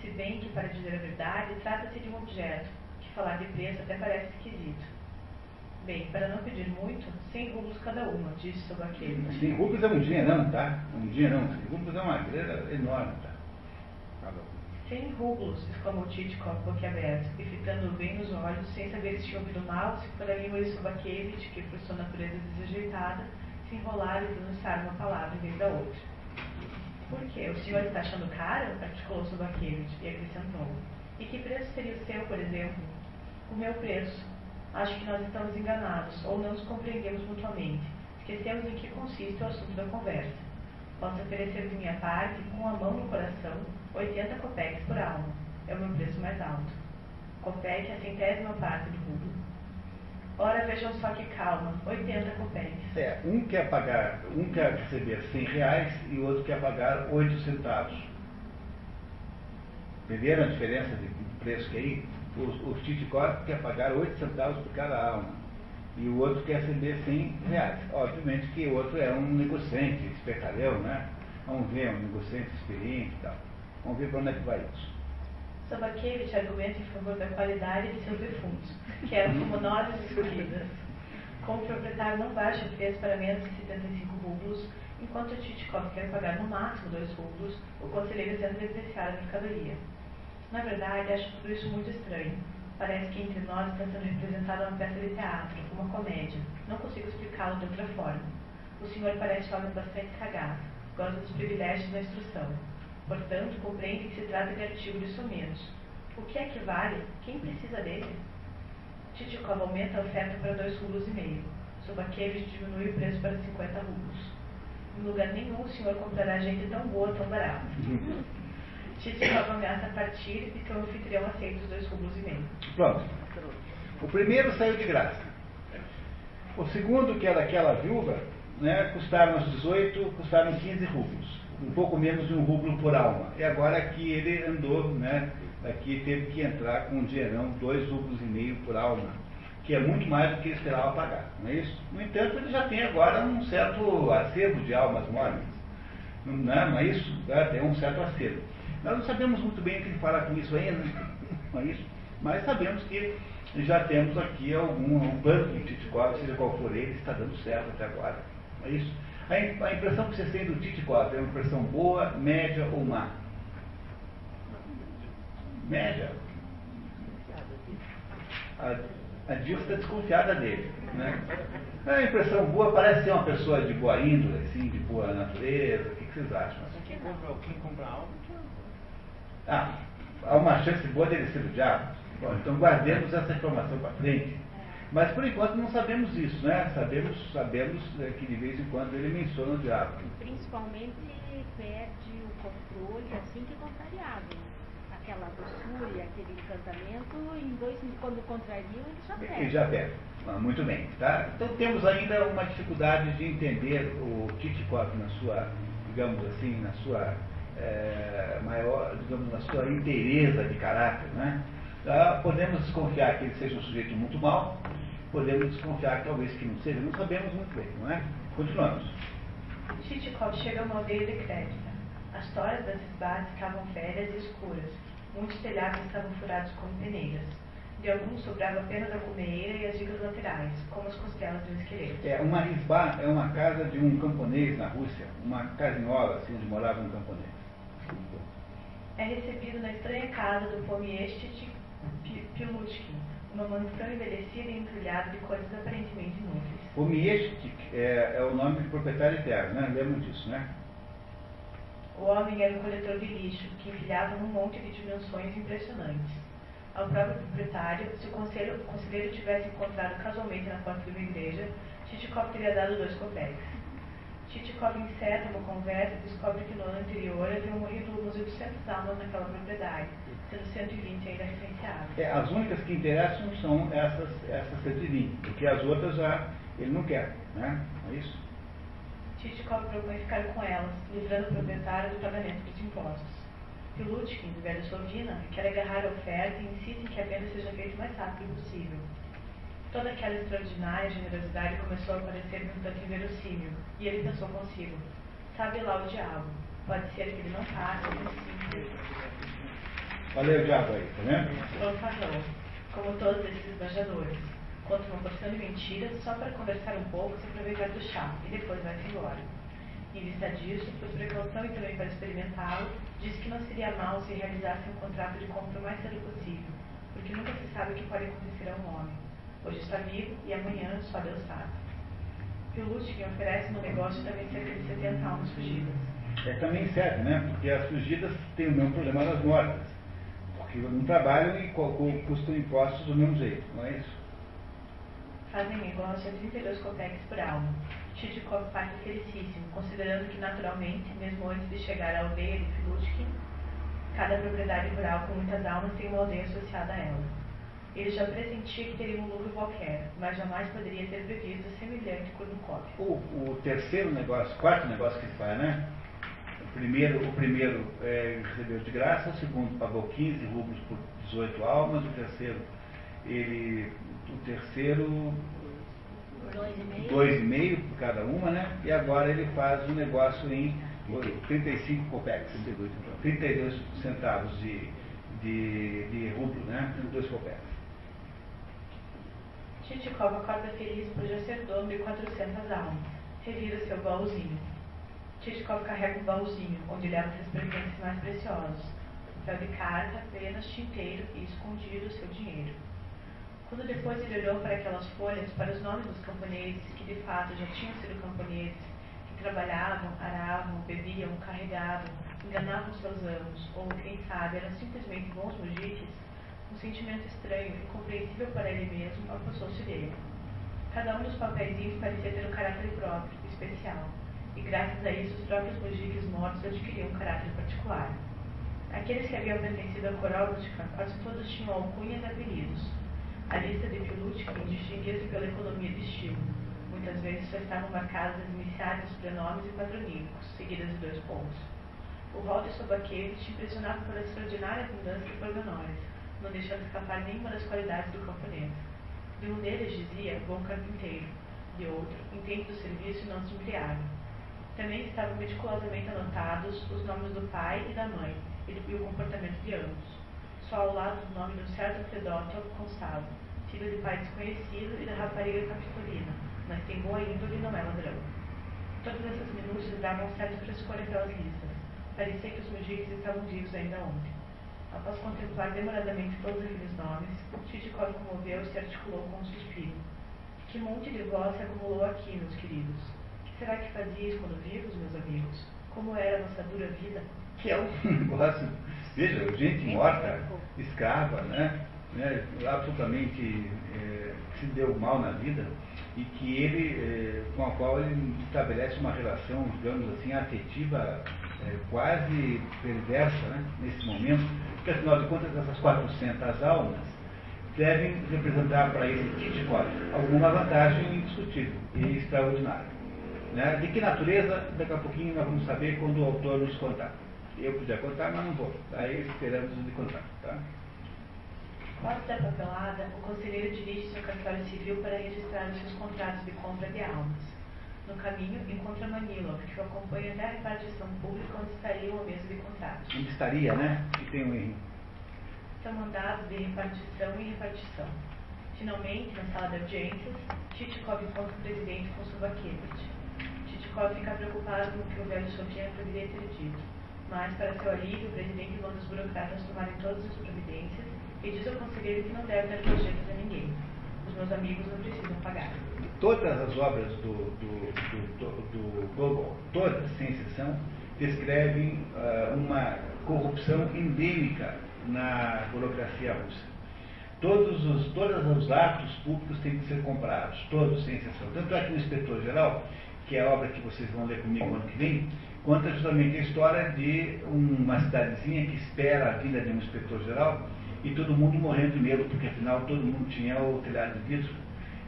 Se bem que, para dizer a verdade, trata-se de um objeto, que falar de preço até parece esquisito. Bem, para não pedir muito, 100 rublos cada uma, disse Sobakevich. 100 rublos é um dinheirão, tá? Um dinheirão. 100 rublos é uma grana enorme, tá? Cada um. Cem rublos, exclamou Titkov boquiaberto, e fitando-o bem nos olhos, sem saber se tinha ouvido mal, se a língua de Sobakevich, que por sua natureza desajeitada, se enrolara e pronunciara uma palavra em vez da outra. Por quê? O senhor está achando caro? articulou Sobakevich e acrescentou. E que preço seria o seu, por exemplo? O meu preço. Acho que nós estamos enganados, ou não nos compreendemos mutuamente. Esquecemos em que consiste o assunto da conversa. Posso oferecer de minha parte, com a mão no coração, 80 copeques por alma. É o meu preço mais alto. Copeque é a centésima parte do rublo. Ora, vejam só que calma, 80 copeques. É, um quer pagar, um quer receber 100 reais e o outro quer pagar 8 centavos. Entenderam a diferença de preço que é aí? O, o Chichikov quer pagar 8 centavos por cada alma. E o outro quer receber 100 reais. Obviamente que o outro é um negociante, espertalhão, né? Vamos ver, um negociante experiente e tal. Vamos ver para onde é que vai isso. Sobakevich argumenta em favor da qualidade de seus defuntos, que eram como nozes escolhidas. Como o proprietário não baixa o preço para menos de 75 rublos, enquanto Titkov quer pagar no máximo 2 rublos, o conselheiro tenta depreciar a mercadoria. Na verdade, acho tudo isso muito estranho. Parece que entre nós está sendo representada uma peça de teatro, uma comédia. Não consigo explicá-lo de outra forma. O senhor parece homem bastante sagaz, gosta dos privilégios da instrução. Portanto, compreende que se trata de artigo de somenos. O que é que vale? Quem precisa dele? Titikov aumenta a oferta para dois rublos e meio. Sobakevich diminui o preço para 50 rublos. Em lugar nenhum o senhor comprará gente tão boa, tão barata. Titikov ameaça partir e seu anfitrião aceita os dois rublos e meio. Pronto. O primeiro saiu de graça. O segundo, que era aquela viúva, né, custaram os 18, custaram 15 rublos. Um pouco menos de um rublo por alma. E agora que ele andou, né, aqui teve que entrar com um dinheirão, dois rublos e meio por alma, que é muito mais do que ele esperava pagar, não é isso? No entanto, ele já tem agora um certo acervo de almas mortas, não, é, não é isso? É, tem um certo acervo. Nós não sabemos muito bem o que fala com isso ainda, não é isso? Mas sabemos que já temos aqui algum um plano de Titkov, seja qual for ele, está dando certo até agora. Não é isso? A, a impressão que vocês têm do Titkov é uma impressão boa, média ou má? Média. A, a Dilma está desconfiada dele. Né? A impressão boa parece ser uma pessoa de boa índole, assim, de boa natureza. O que, que vocês acham? Quem compra, quem compra alma, Ah, há uma chance boa dele ser o diabo? Bom, então guardemos essa informação para frente. Mas por enquanto não sabemos isso, né? Sabemos, sabemos é, que de vez em quando ele menciona o diabo. Principalmente perde o controle assim que contrariado. Aquela doçura, aquele encantamento, em dois, quando contrariam, ele já Ele perde. já perde. Ah, Muito bem, tá? Então temos ainda uma dificuldade de entender o Titikov na sua, digamos assim, na sua eh, maior, digamos, na sua inteireza de caráter, né? Tá? Podemos desconfiar que ele seja um sujeito muito mau, podemos desconfiar que talvez que não seja, não sabemos muito bem, não é? Continuamos. Chichikov chega a uma aldeia decrépita. As toras das esbates estavam velhas e escuras. Muitos telhados estavam furados como peneiras. De alguns sobrava apenas a cumeira e as vigas laterais, como as costelas de um esqueleto. É, uma risbá é uma casa de um camponês na Rússia, uma casinhola, assim, onde morava um camponês. É recebido na estranha casa do Pomiestit Pilutkin, uma mansão envelhecida e entulhada de coisas aparentemente inúteis. O Miestik é, é o nome de proprietário eterno, né? Lembram disso, né? O homem era um coletor de lixo que empilhava num monte de dimensões impressionantes. ao próprio proprietário, se o conselho, o conselheiro tivesse encontrado casualmente na porta de uma igreja, Chichikov teria dado dois copeques. Chichikov encerra uma conversa e descobre que no ano anterior haviam morrido umas 800 almas naquela propriedade, sendo 120 ainda referenciadas. É, as únicas que interessam são essas, essas 120, porque as outras já ele não quer, né? É isso? Chichikov propõe ficar com elas, livrando o proprietário do pagamento dos impostos. Pilutkin, do velho Sovina, quer agarrar a oferta e insiste em que a venda seja feita o mais rápido possível. Toda aquela extraordinária generosidade começou a parecer um tanto inverossímil, e ele pensou consigo: sabe lá o diabo, pode ser que ele não. Olha o diabo aí, tá vendo? Fanfarrão, como todos esses esbanjadores. Conta uma porção de mentiras só para conversar um pouco se aproveitar do chá, e depois vai-se embora. Em vista disso, por precaução e também para experimentá-lo, disse que não seria mal se realizasse um contrato de compra o mais cedo possível, porque nunca se sabe o que pode acontecer a um homem. Hoje está vivo e amanhã só Deus sabe. Pilutkin oferece no negócio também cerca de 70 almas fugidas. É também serve, né? Porque as fugidas têm o mesmo problema das mortas. Porque não trabalham e custam impostos do mesmo jeito, não é isso? Fazem negócio a 32 copeques por alma. Chichikov parte felicíssimo, considerando que, naturalmente, mesmo antes de chegar à aldeia de Pilutkin, cada propriedade rural com muitas almas tem uma aldeia associada a ela. Ele já pressentia que teria um lucro qualquer, mas jamais poderia ter previsto semelhante cornucópia. O, o terceiro negócio, quarto negócio que ele faz, né? O primeiro, o primeiro é, recebeu de graça, o segundo pagou 15 rublos por 18 almas, o terceiro, ele, o terceiro, Dois e meio. dois e meio por cada uma, né? E agora ele faz um negócio em 35 copeques, 32 centavos de, de, de rublo, né? 32 copeques. Chichikov acorda feliz por já ser dono de 400 almas. Revira seu baúzinho. Chichikov carrega um baúzinho, onde leva seus presentes mais preciosos. Papel de carta, penas, tinteiro e escondido seu dinheiro. Quando depois ele olhou para aquelas folhas, para os nomes dos camponeses, que de fato já tinham sido camponeses, que trabalhavam, aravam, bebiam, carregavam, enganavam seus amos, ou, quem sabe, eram simplesmente bons mujiques, um sentimento estranho, incompreensível para ele mesmo, apossou-se dele. Cada um dos papeizinhos parecia ter um caráter próprio, especial, e graças a isso os próprios mujiques mortos adquiriam um caráter particular. Aqueles que haviam pertencido à Korobutka quase todos tinham alcunhas e apelidos. A lista de Pilutkin distinguia-se pela economia de estilo. Muitas vezes só estavam marcadas as iniciais dos prenomes e patronímicos, seguidas de dois pontos. O Walter Sobakevich impressionava pela extraordinária abundância de pormenores, não deixando escapar nenhuma das qualidades do camponês. De um deles dizia, bom carpinteiro, de outro, entende do serviço não se embriaga. Também estavam meticulosamente anotados os nomes do pai e da mãe e, o comportamento de ambos. Só ao lado do nome de um certo Fedótil constava, filho de pai desconhecido e da rapariga capitolina, mas tem boa índole e não é ladrão. Todas essas minúcias davam certo frescor àquelas listas. Parecia que os mujiques estavam vivos ainda ontem. Após contemplar demoradamente todos aqueles nomes, Chichikov comoveu-se e articulou com um suspiro. Que monte de vós se acumulou aqui, meus queridos? Que será que fazíeis quando vivos, meus amigos? Como era a nossa dura vida? que é um negócio, veja, gente morta, escrava, né? né absolutamente é, que se deu mal na vida e que ele, é, com a qual ele estabelece uma relação, digamos assim, afetiva é, quase perversa né, nesse momento, porque afinal de contas essas 400 almas devem representar para esse Chichikov alguma vantagem indiscutível e extraordinária. Né? De que natureza, daqui a pouquinho nós vamos saber quando o autor nos contar. Eu podia contar, mas não vou. Daí esperamos de contar. Tá? Após da papelada, o conselheiro dirige-se ao cartório civil para registrar os seus contratos de compra de almas. No caminho, encontra Manilov, que o acompanha até a repartição pública onde estaria a mesa de contratos. Onde estaria, né? E tem um erro. São mandados de repartição e repartição. Finalmente, na sala de audiências, Chichikov encontra o presidente com Sobakevich. Chichikov fica preocupado com o que o velho Sofia poderia ter dito. Mas, para seu alívio, o presidente manda os burocratas tomarem todas as providências e diz ao conselheiro que não deve dar projetos a ninguém. Os meus amigos não precisam pagar. Todas as obras do, do, do, do, Gogol, todas, sem exceção, descrevem ah, uma corrupção endêmica na burocracia russa. Todos os, todos os atos públicos têm que ser comprados, todos, sem exceção. Tanto é que o inspetor-geral, que é a obra que vocês vão ler comigo ano que vem, conta justamente a história de uma cidadezinha que espera a vinda de um inspetor-geral e todo mundo morrendo de medo, porque afinal todo mundo tinha o telhado de vidro,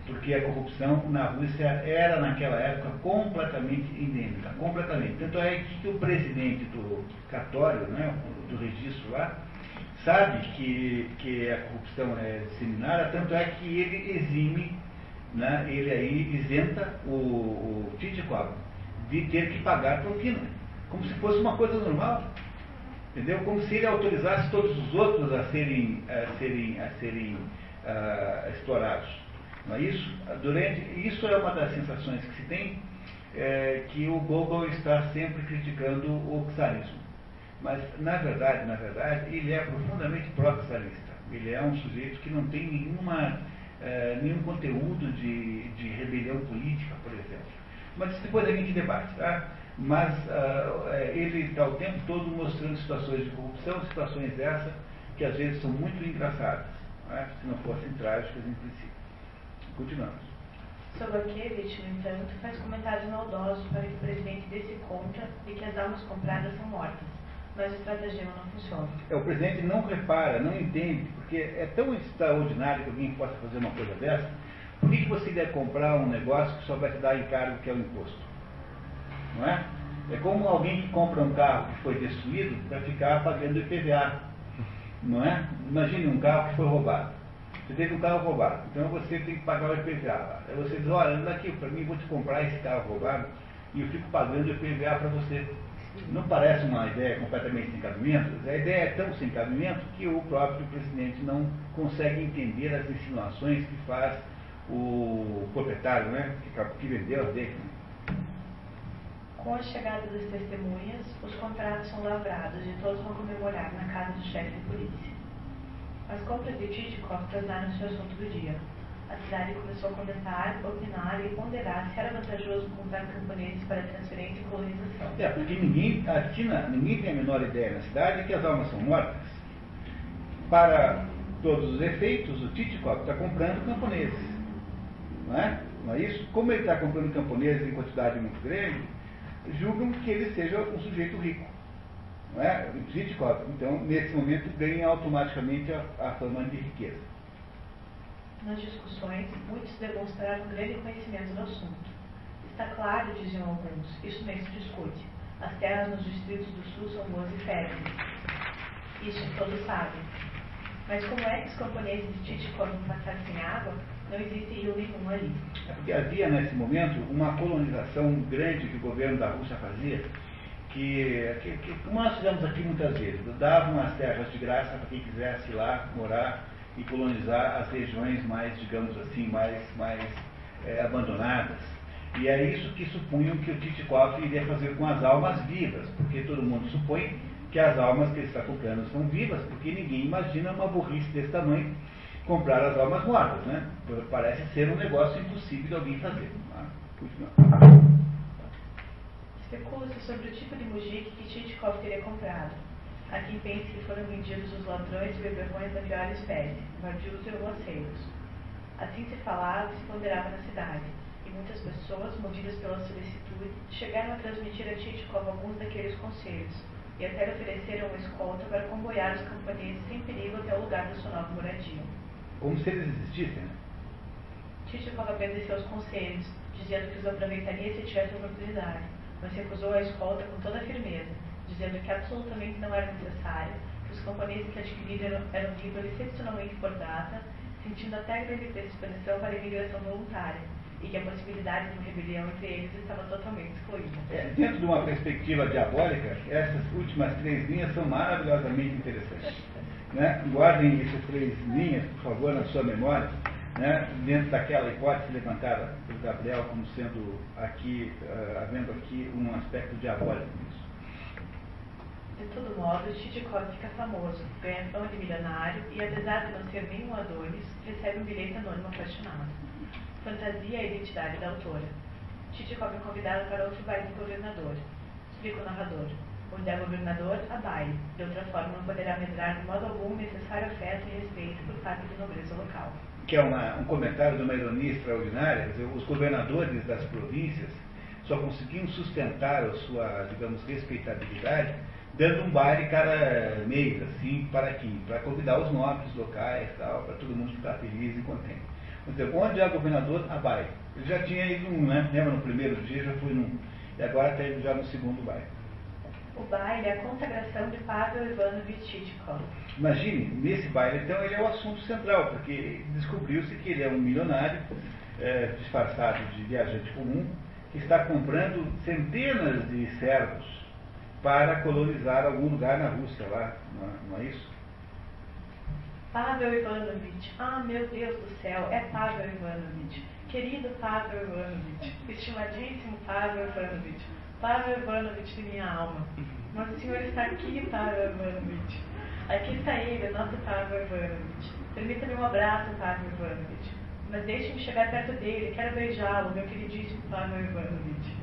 porque a corrupção na Rússia era naquela época completamente endêmica, completamente. Tanto é que o presidente do cartório, né, do registro lá, sabe que, que a corrupção é disseminada, tanto é que ele exime, né, ele aí isenta o, o Titikov de ter que pagar propina, como se fosse uma coisa normal. Entendeu? Como se ele autorizasse todos os outros a serem, a serem, a serem uh, explorados. É isso? Durante, isso é uma das sensações que se tem, é, que o Gogol está sempre criticando o czarismo. Mas, na verdade, na verdade, ele é profundamente pró-czarista. Ele é um sujeito que não tem nenhuma, é, nenhum conteúdo de, de rebelião política, por exemplo. Mas depois a gente debate, tá? Mas uh, ele está o tempo todo mostrando situações de corrupção, situações essas que às vezes são muito engraçadas, é? se não fossem trágicas em princípio. Continuamos. Sobakevich, no entanto, faz comentários maldosos para que o presidente desse conta de que as almas compradas são mortas mas o estratagema não funciona. É, o presidente não repara, não entende, porque é tão extraordinário que alguém possa fazer uma coisa dessa. Por que, que você deve comprar um negócio que só vai te dar encargo que é o imposto? Não é? É como alguém que compra um carro que foi destruído para ficar pagando IPVA. Não é? Imagine um carro que foi roubado. Você teve um carro roubado, então você tem que pagar o IPVA. Aí você diz, olha, anda aqui, para mim vou te comprar esse carro roubado e eu fico pagando o IPVA para você. Não parece uma ideia completamente sem cabimento? A ideia é tão sem cabimento que o próprio presidente não consegue entender as insinuações que faz o proprietário, né, que, vendeu as dele. Com a chegada das testemunhas, os contratos são lavrados e todos vão comemorar na casa do chefe de polícia. As compras de Titikov tornaram-se o assunto do dia a cidade começou a comentar, opinar e ponderar se era vantajoso comprar camponeses para transferência e colonização. É, porque ninguém, aqui na, ninguém tem a menor ideia na cidade que as almas são mortas. Para todos os efeitos, o Titicop está comprando camponeses. Não é? Não é isso? Como ele está comprando camponeses em quantidade muito grande, julgam que ele seja um sujeito rico. Não é? Titicop, então, nesse momento, ganha automaticamente a, a fama de riqueza. Nas discussões, muitos demonstraram grande conhecimento do assunto. Está claro, diziam alguns, isso nem se discute. As terras nos distritos do sul são boas e férteis. Isso todos sabem. Mas como é que os camponeses de Tite foram passar sem água? Não existe rio nenhum ali. É porque havia, nesse momento, uma colonização grande que o governo da Rússia fazia, que, que, que nós fizemos aqui muitas vezes, davam as terras de graça para quem quisesse ir lá morar e colonizar as regiões mais, digamos assim, mais, mais é, abandonadas. E é isso que supunham que o Titikov iria fazer com as almas vivas, porque todo mundo supõe que as almas que ele está comprando são vivas, porque ninguém imagina uma burrice desse tamanho comprar as almas mortas, né? Parece ser um negócio impossível de alguém fazer. Ah, Especula-se sobre o tipo de mujik que Titikov teria comprado. Há quem pense que foram vendidos os ladrões e beberrões da pior espécie, vadios e roceiros. Assim se falava e se ponderava na cidade, e muitas pessoas, movidas pela solicitude, chegaram a transmitir a Titikov alguns daqueles conselhos, e até lhe ofereceram uma escolta para comboiar os camponeses sem perigo até o lugar da sua nova moradia. Como se eles existissem, né? Titikov obedeceu aos conselhos, dizendo que os aproveitaria se tivesse oportunidade, mas recusou a escolta com toda firmeza, dizendo que absolutamente não era necessário, que os camponeses que adquiriram eram livres excepcionalmente por data, sentindo até grande predisposição para a imigração voluntária, e que a possibilidade de uma rebelião entre eles estava totalmente excluída. É, dentro de uma perspectiva diabólica, essas últimas três linhas são maravilhosamente interessantes. Né? Guardem essas três linhas, por favor, na sua memória, né? dentro daquela hipótese levantada pelo Gabriel como sendo aqui, uh, havendo aqui um aspecto diabólico nisso. De todo modo, Chichikov fica famoso, ganha fama de milionário e, apesar de não ser nenhum Adonis, recebe um bilhete anônimo apaixonado. Fantasia a identidade da autora. Chichikov é convidado para outro baile do governador. Explica o narrador. Onde é governador, a baile. De outra forma, não poderá medrar de modo algum o necessário afeto e respeito por parte da nobreza local. Que é uma, um comentário de uma ironia extraordinária. Dizer, os governadores das províncias só conseguiam sustentar a sua, digamos, respeitabilidade dando um baile cada mês, assim, para aqui, para convidar os nobres locais, tal, para todo mundo ficar feliz e contente. Então, onde há governador, há baile. Ele já tinha ido num, né? Lembra no primeiro dia, já foi num. E agora está indo já no segundo baile. O baile é a consagração de Pavel Ivanovich Chichikov. Imagine, nesse baile, então, ele é o assunto central, porque descobriu-se que ele é um milionário, é, disfarçado de viajante comum, que está comprando centenas de servos para colonizar algum lugar na Rússia lá, não é, não é isso? Pavel Ivanovich, ah meu Deus do céu, é Pavel Ivanovich. Querido Pavel Ivanovich, estimadíssimo Pavel Ivanovich, Pavel Ivanovich de minha alma. Nosso Senhor está aqui, Pavel Ivanovich. Aqui está ele, nosso Pavel Ivanovich. Permita-me um abraço, Pavel Ivanovich. Mas deixe-me chegar perto dele, quero beijá-lo, meu queridíssimo Pavel Ivanovich.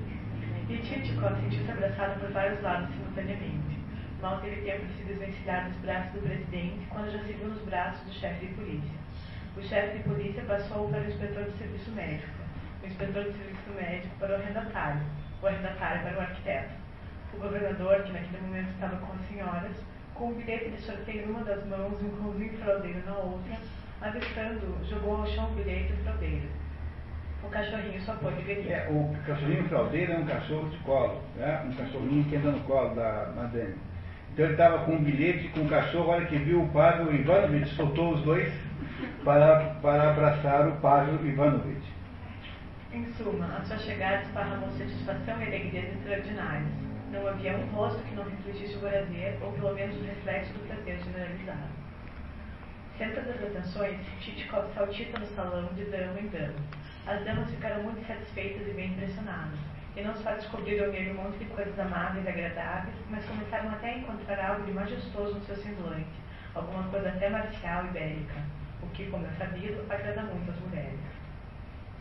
E Tchitchikov sentiu-se abraçado por vários lados simultaneamente. Mal teve tempo de se desvencilhar dos braços do presidente quando já se viu nos braços do chefe de polícia. O chefe de polícia passou para o inspetor de serviço médico, o inspetor de serviço médico para o arrendatário, o arrendatário para o arquiteto. O governador, que naquele momento estava com as senhoras, com um bilhete de sorteio numa das mãos e um cãozinho fraudeiro na outra, avistando, jogou ao chão o bilhete e o cachorrinho só pôde ver É, o cachorrinho fraudeiro é um cachorro de colo, né? um cachorrinho que anda no colo da madame. Então ele estava com um bilhete com o cachorro, olha que viu o Pavel Ivanovich, soltou os dois para, para abraçar o Pavel Ivanovich. Em suma, a sua chegada esparramou satisfação e alegrias extraordinárias. Não havia um rosto que não refletisse o prazer, ou pelo menos o reflexo do prazer generalizado. Centro das atenções, Chichikov saltita no salão de dama em dama. As damas ficaram muito satisfeitas e bem impressionadas, e não só descobriram nele um monte de coisas amáveis e agradáveis, mas começaram até a encontrar algo de majestoso no seu semblante, alguma coisa até marcial e bélica, o que, como é sabido, agrada muito às mulheres.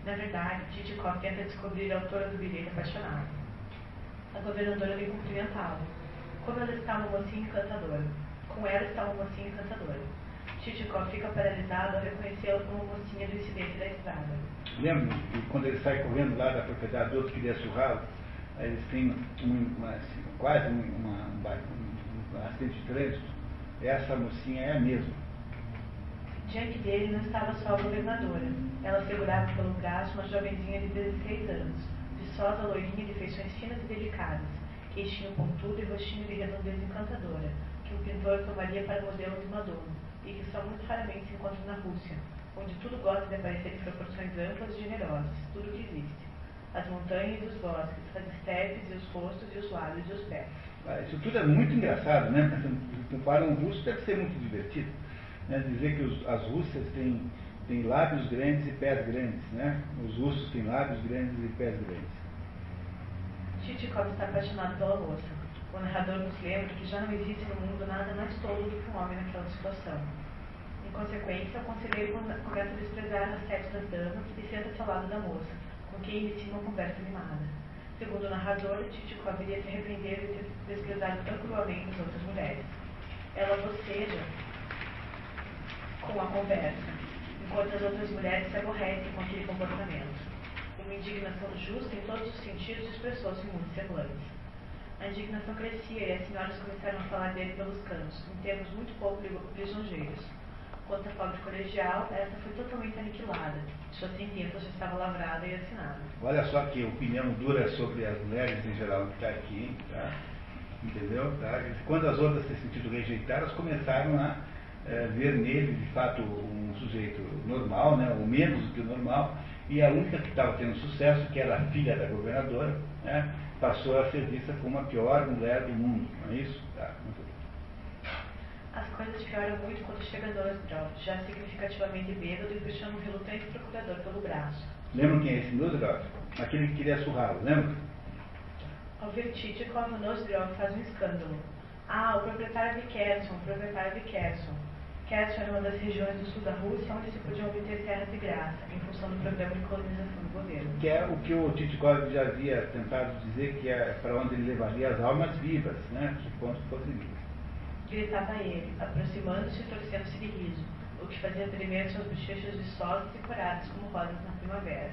Na verdade, Chichikov tenta descobrir a autora do bilhete apaixonado. A governadora vem cumprimentá-lo. Como ela está uma mocinha encantadora. Com ela está uma mocinha encantadora. Chichikov fica paralisado ao reconhecê-la como mocinha do incidente da estrada. Lembra quando ele sai correndo lá da propriedade do outro que queria surrá-lo, eles têm um, uma, quase um, uma, um, ba- um, um acidente de trânsito? Essa mocinha é a mesma. Diante dele não estava só a governadora. Ela segurava pelo braço uma jovenzinha de 16 anos, viçosa loirinha de feições finas e delicadas, queixinho pontudo e rostinho de redondeza encantadora, que o pintor tomaria para modelo de Madonna, e que só muito raramente se encontra na Rússia, onde tudo gosta de aparecer em proporções amplas e generosas, tudo que existe. As montanhas e os bosques, as estepes e os rostos e os lábios e os pés. Ah, Isso tudo é muito engraçado, né? Para um russo deve ser muito divertido. Né? Dizer que os- as russas têm, têm lábios grandes e pés grandes, né? Os russos têm lábios grandes e pés grandes. Chichikov está apaixonado pela moça. O narrador nos lembra que já não existe no mundo nada mais tolo do que um homem naquela situação. Em consequência, o conselheiro come- começa a desprezar as sete das damas e senta-se ao lado da moça, com quem inicia uma conversa animada. Segundo o narrador, Chichikov iria se arrepender de ter desprezado tão cruelmente as outras mulheres. Ela boceja com a conversa, enquanto as outras mulheres se aborrecem com aquele comportamento. Uma indignação justa em todos os sentidos expressou-se em muitos. A indignação crescia e as senhoras começaram a falar dele pelos cantos, em termos muito pouco li- lisonjeiros. Quanto à pobre colegial, essa foi totalmente aniquilada. Sua sentença já estava lavrada e assinada. Olha só que opinião dura sobre as mulheres em geral que está aqui? Tá? Entendeu? Tá? Quando as outras se sentiram rejeitadas, começaram a eh, ver nele, de fato, um sujeito normal, né? ou menos do que o normal, e a única que estava tendo sucesso, que era a filha da governadora, né? passou a ser vista como a pior mulher do mundo, não é isso? Tá, muito bem. As coisas pioram muito quando chega Nozdrov, já significativamente bêbado e puxando um relutante procurador pelo braço. Lembram quem é esse Nozdrov? Aquele que queria surrá-lo, lembra? Ao ver Chichikov, Nozdrov faz um escândalo. Ah, o proprietário de Kerson, o proprietário de Kerson. Kherson era uma das regiões do sul da Rússia onde se podiam obter terras de graça, em função do programa de colonização do governo. Que é o que o Titikov já havia tentado dizer que é para onde ele levaria as almas vivas, né? Supondo que fossem vivas. Gritava ele, aproximando-se e torcendo-se de riso, o que fazia tremer seus bochechos viçosos e corados como rosas na primavera.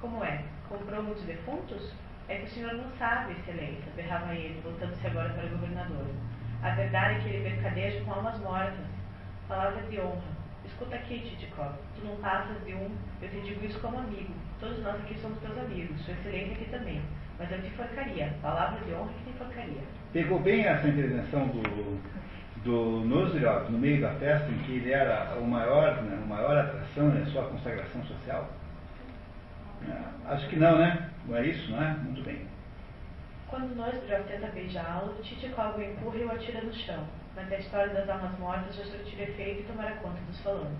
Como é? Comprou muitos defuntos? É que o senhor não sabe, excelência, berrava ele, voltando-se agora para o governador. A verdade é que ele mercadeja com almas mortas. Palavras de honra. Escuta aqui, Titikov. Tu não passas de um. Eu te digo isso como amigo. Todos nós aqui somos teus amigos. Sua excelência aqui também. Mas eu te forcaria. Palavra de honra que te forcaria. Pegou bem essa intervenção do, do Nosdrov no meio da festa, em que ele era o maior, né, a maior atração na né, sua consagração social? É, acho que não, né? Não é isso, não é? Muito bem. Quando Nosdrov tenta beijá-lo, Titikov o empurra e o atira no chão mas a história das almas mortas já surtir efeito e tomara conta dos falando.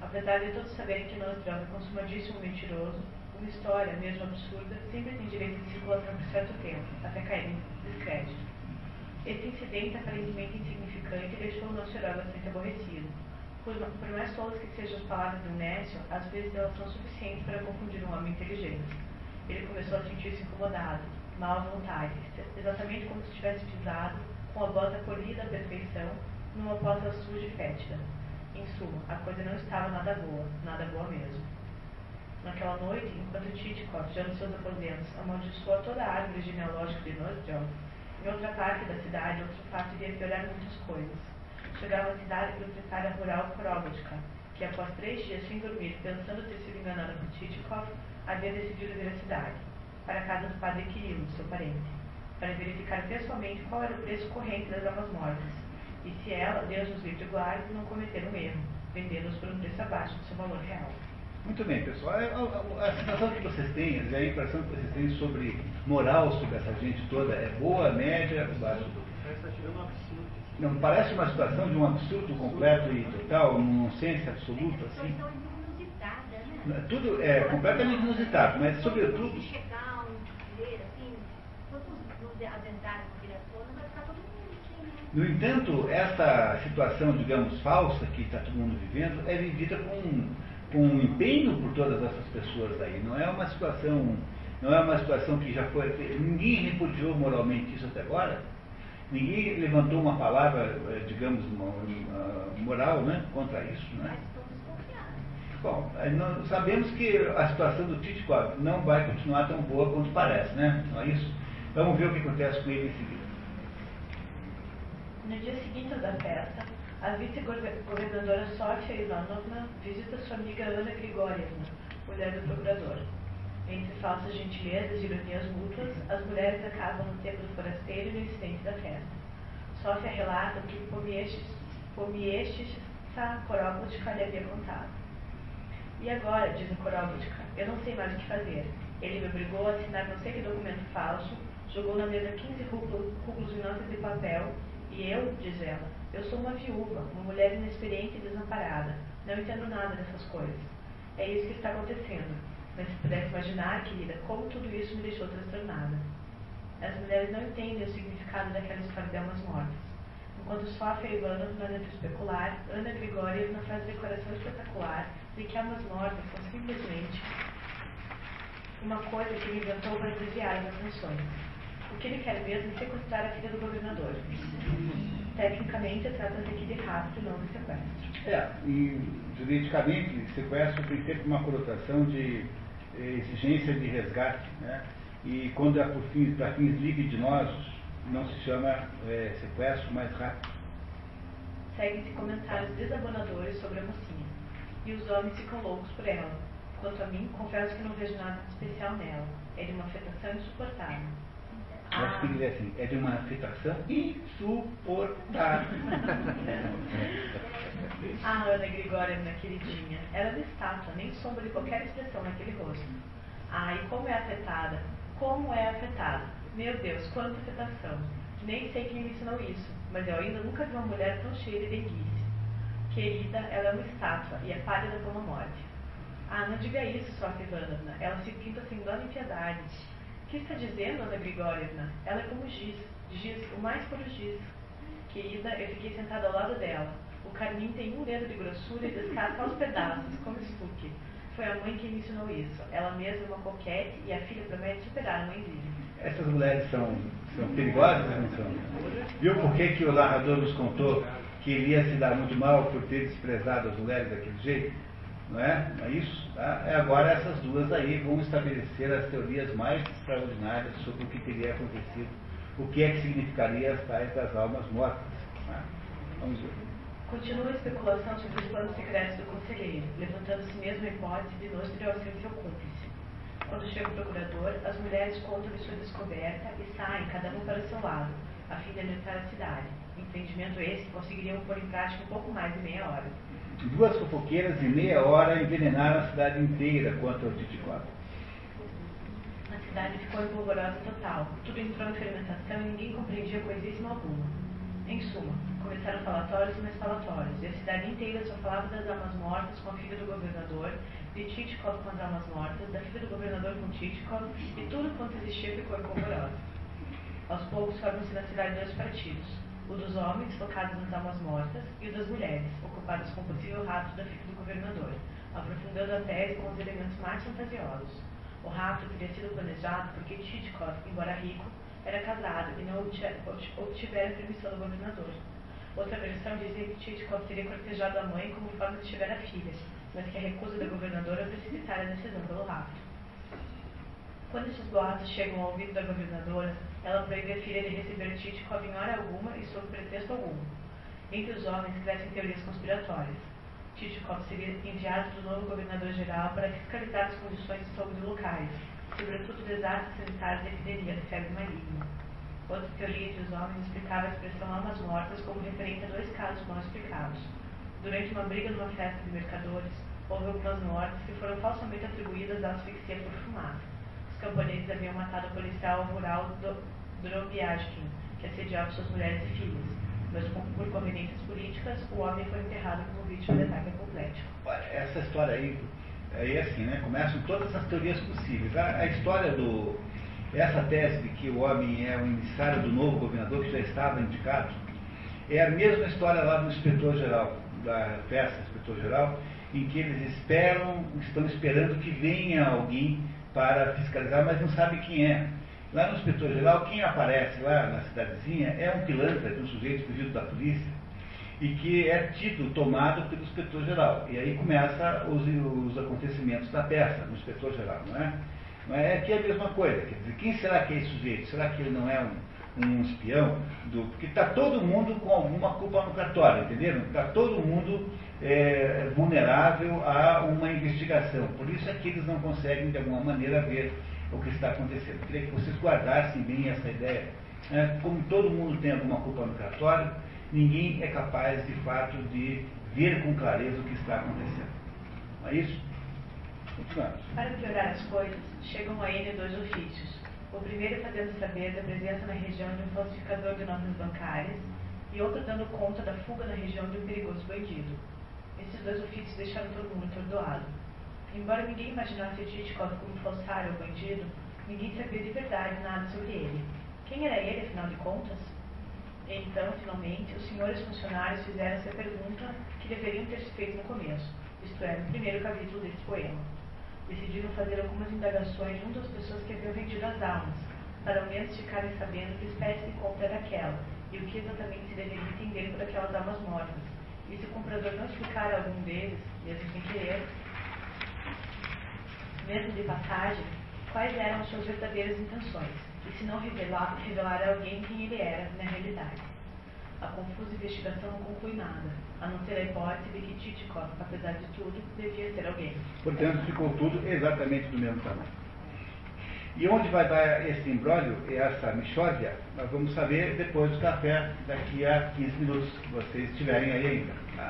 Apesar de todos saberem que Nostradamus é consumadíssimo mentiroso, uma história, mesmo absurda, sempre tem direito de circulação por certo tempo, até cair em descrédito. Esse incidente, aparentemente insignificante, deixou o nosso herói bastante aborrecido. Por, por mais tolas que sejam as palavras do Nécio, às vezes elas são suficientes para confundir um homem inteligente. Ele começou a sentir-se incomodado, mal à vontade, exatamente como se tivesse pisado com a bota polida à perfeição, numa poça suja e fétida. Em suma, a coisa não estava nada boa, nada boa mesmo. Naquela noite, enquanto Titikov, já nos seus aposentos, amaldiçoou toda a árvore genealógica de Nozdrov, em outra parte da cidade, outro fato iria piorar muitas coisas. Chegava à cidade proprietária rural Korobotka, que após três dias sem dormir, pensando ter sido enganada por Titikov, havia decidido vir à cidade, para a casa do padre Kirilo, seu parente para verificar pessoalmente qual era o preço corrente das almas mortas, e se ela, Deus nos livre guarde, não cometer um erro, vendê-los por um preço abaixo do seu valor real. Muito bem, pessoal. É, a, a, sensação que vocês têm, a impressão que vocês têm sobre moral sobre essa gente toda é boa, média, baixa? Não, parece uma situação de um absurdo completo e total, um nonsense absoluto, assim. Né? Tudo é completamente inusitado, mas sobretudo No entanto, essa situação, digamos, falsa que está todo mundo vivendo, é vivida com, com um empenho por todas essas pessoas aí. Não é uma situação, não é uma situação que já foi. Ninguém repudiou moralmente isso até agora. Ninguém levantou uma palavra, eh, digamos, moral né, contra isso. Né? Bom, sabemos que a situação do Tite não vai continuar tão boa quanto parece, né? Não é isso? Vamos ver o que acontece com ele em seguida. No dia seguinte da festa, a vice-governadora Sofia Ivanovna visita sua amiga Ana Grigorievna, mulher do procurador. Entre falsas gentilezas e ironias mútuas, as mulheres acabam no tempo do forasteiro e no incidente da festa. Sofia relata que Pomieshtcha Korobutka lhe havia contado. E agora, diz a Korobutka, eu não sei mais o que fazer. Ele me obrigou a assinar não sei que documento falso, jogou na mesa 15 rublos em notas de papel e eu, diz ela, eu sou uma viúva, uma mulher inexperiente e desamparada. Não entendo nada dessas coisas. É isso que está acontecendo. Mas se pudesse imaginar, querida, como tudo isso me deixou transtornada. As mulheres não entendem o significado daquela história de almas mortas. Enquanto Sofia e Ivana não dentro especular, Ana Grigorievna faz decoração espetacular de que almas mortas são simplesmente uma coisa que ele inventou para desviar as atenções. O que ele quer mesmo é sequestrar a filha do governador. Tecnicamente, trata-se aqui de rapto e não de sequestro. É, e juridicamente, sequestro tem sempre uma conotação de eh, exigência de resgate, né? E quando é por fins, para fins libidinosos, não se chama é, sequestro, mas rapto. Seguem-se comentários desabonadores sobre a mocinha. E os homens ficam loucos por ela. Quanto a mim, confesso que não vejo nada de especial nela. É de uma afetação insuportável. É assim, é de uma afetação insuportável. a Ana Grigorievna, queridinha, era de estátua, nem sombra de qualquer expressão naquele rosto. Ah, e como é afetada, como é afetada. Meu Deus, quanta afetação. Nem sei quem me ensinou isso, mas eu ainda nunca vi uma mulher tão cheia de denguice. Querida, ela é uma estátua e é pálida como a morte. Ah, não diga isso, Sofia Ivanovna. Ela se pinta sem dó nem piedade que está dizendo, Ana Grigorievna? Ela é como giz, giz, o mais puro giz. Querida, eu fiquei sentada ao lado dela. O carmim tem um dedo de grossura e descasca aos pedaços, como estuque. Foi a mãe que me ensinou isso. Ela mesma é uma coquete e a filha promete superar a mãezinha. Essas mulheres são, são perigosas, não são? Viu por que, que o narrador nos contou que ele ia se dar muito mal por ter desprezado as mulheres daquele jeito? Não é? Não é isso? Tá? É agora essas duas aí vão estabelecer as teorias mais extraordinárias sobre o que teria acontecido, o que é que significaria as tais das almas mortas. Tá? Vamos ver. Continua a especulação sobre os planos secretos do conselheiro, levantando-se mesmo a hipótese de Nostrio ser seu cúmplice. Quando chega o procurador, as mulheres contam-lhe sua descoberta e saem, cada uma para seu lado, a fim de alertar a cidade. Entendimento esse conseguiriam pôr em prática em pouco mais de meia hora. Duas fofoqueiras em meia hora envenenaram a cidade inteira contra o Titicoca. A cidade ficou em polvorosa total. Tudo entrou em fermentação e ninguém compreendia coisíssima alguma. Em suma, começaram falatórios e mais falatórios, e a cidade inteira só falava das almas mortas com a filha do governador, de Titkov com as almas mortas, da filha do governador com Titkov, e tudo quanto existia ficou em polvorosa. Aos poucos formam-se na cidade dois partidos, o dos homens, focados nas almas mortas, e o das mulheres, ocupadas com o possível rapto da filha do governador, aprofundando a tese com os elementos mais fantasiosos. O rapto teria sido planejado porque Titkov, embora rico, era casado e não obtivera permissão do governador. Outra versão dizia que Titkov teria cortejado a mãe como forma de chegar à filha, mas que a recusa da governadora precipitara a decisão pelo rapto. Quando esses boatos chegam ao ouvido da governadora, ela proíbe a filha de receber Titkov em hora alguma e sob pretexto algum. Entre os homens crescem teorias conspiratórias. Titkov seria enviado do novo governador-geral para fiscalizar as condições de saúde locais, sobretudo desastres sanitários e epidemia de febre maligna. Outra teoria entre os homens explicava a expressão almas mortas como referente a dois casos mal explicados. Durante uma briga numa festa de mercadores, houve algumas mortes que foram falsamente atribuídas à asfixia por fumaça. Os camponeses haviam matado o policial rural Drobiazkin, que assediava suas mulheres e filhas, mas por conveniências políticas, o homem foi enterrado como vítima de ataque apoplético. Essa história aí Aí assim, né, começam todas as teorias possíveis. A, a, história do. Essa tese de que o homem é o emissário do novo governador, que já estava indicado, é a mesma história lá do inspetor-geral, da festa inspetor-geral, em que eles esperam, estão esperando que venha alguém para fiscalizar, mas não sabe quem é. Lá no inspetor-geral, quem aparece lá na cidadezinha é um pilantra, um sujeito fugido da polícia, e que é tido, tomado pelo inspetor-geral. E aí começa os, os acontecimentos da peça, no inspetor-geral, não é? Mas é que é a mesma coisa, quer dizer, quem será que é esse sujeito? Será que ele não é um, um espião? Do, porque está todo mundo com alguma culpa no cartório, entenderam? Está todo mundo é, vulnerável a uma investigação. Por isso é que eles não conseguem, de alguma maneira, ver o que está acontecendo. Eu queria que vocês guardassem bem essa ideia. É, como todo mundo tem alguma culpa no cartório, ninguém é capaz, de fato, de ver com clareza o que está acontecendo. Não é isso? Continuamos. Para piorar as coisas, chegam a ele dois ofícios. O primeiro fazendo saber da presença na região de um falsificador de notas bancárias e outro dando conta da fuga na região de um perigoso bandido. Esses dois ofícios deixaram todo mundo atordoado. Embora ninguém imaginasse Titkov como falsário ou bandido, ninguém sabia de verdade nada sobre ele. Quem era ele, afinal de contas? Então, finalmente, os senhores funcionários fizeram essa pergunta que deveriam ter se feito no começo, isto é, no primeiro capítulo deste poema. Decidiram fazer algumas indagações junto às pessoas que haviam vendido as almas, para ao menos ficarem sabendo que espécie de compra era aquela e o que exatamente se deveria entender por aquelas almas mortas. E se o comprador não explicar a algum deles, mesmo sem querer, mesmo de passagem, quais eram as suas verdadeiras intenções e se não revelar, revelar a alguém quem ele era na realidade. A confusa investigação não conclui nada, a não ser a hipótese de que Titikov, apesar de tudo, devia ser alguém. Portanto, ficou tudo exatamente do mesmo tamanho. E onde vai dar esse embrólio, essa mixórdia, nós vamos saber depois do café, daqui a 15 minutos, que vocês estiverem aí ainda.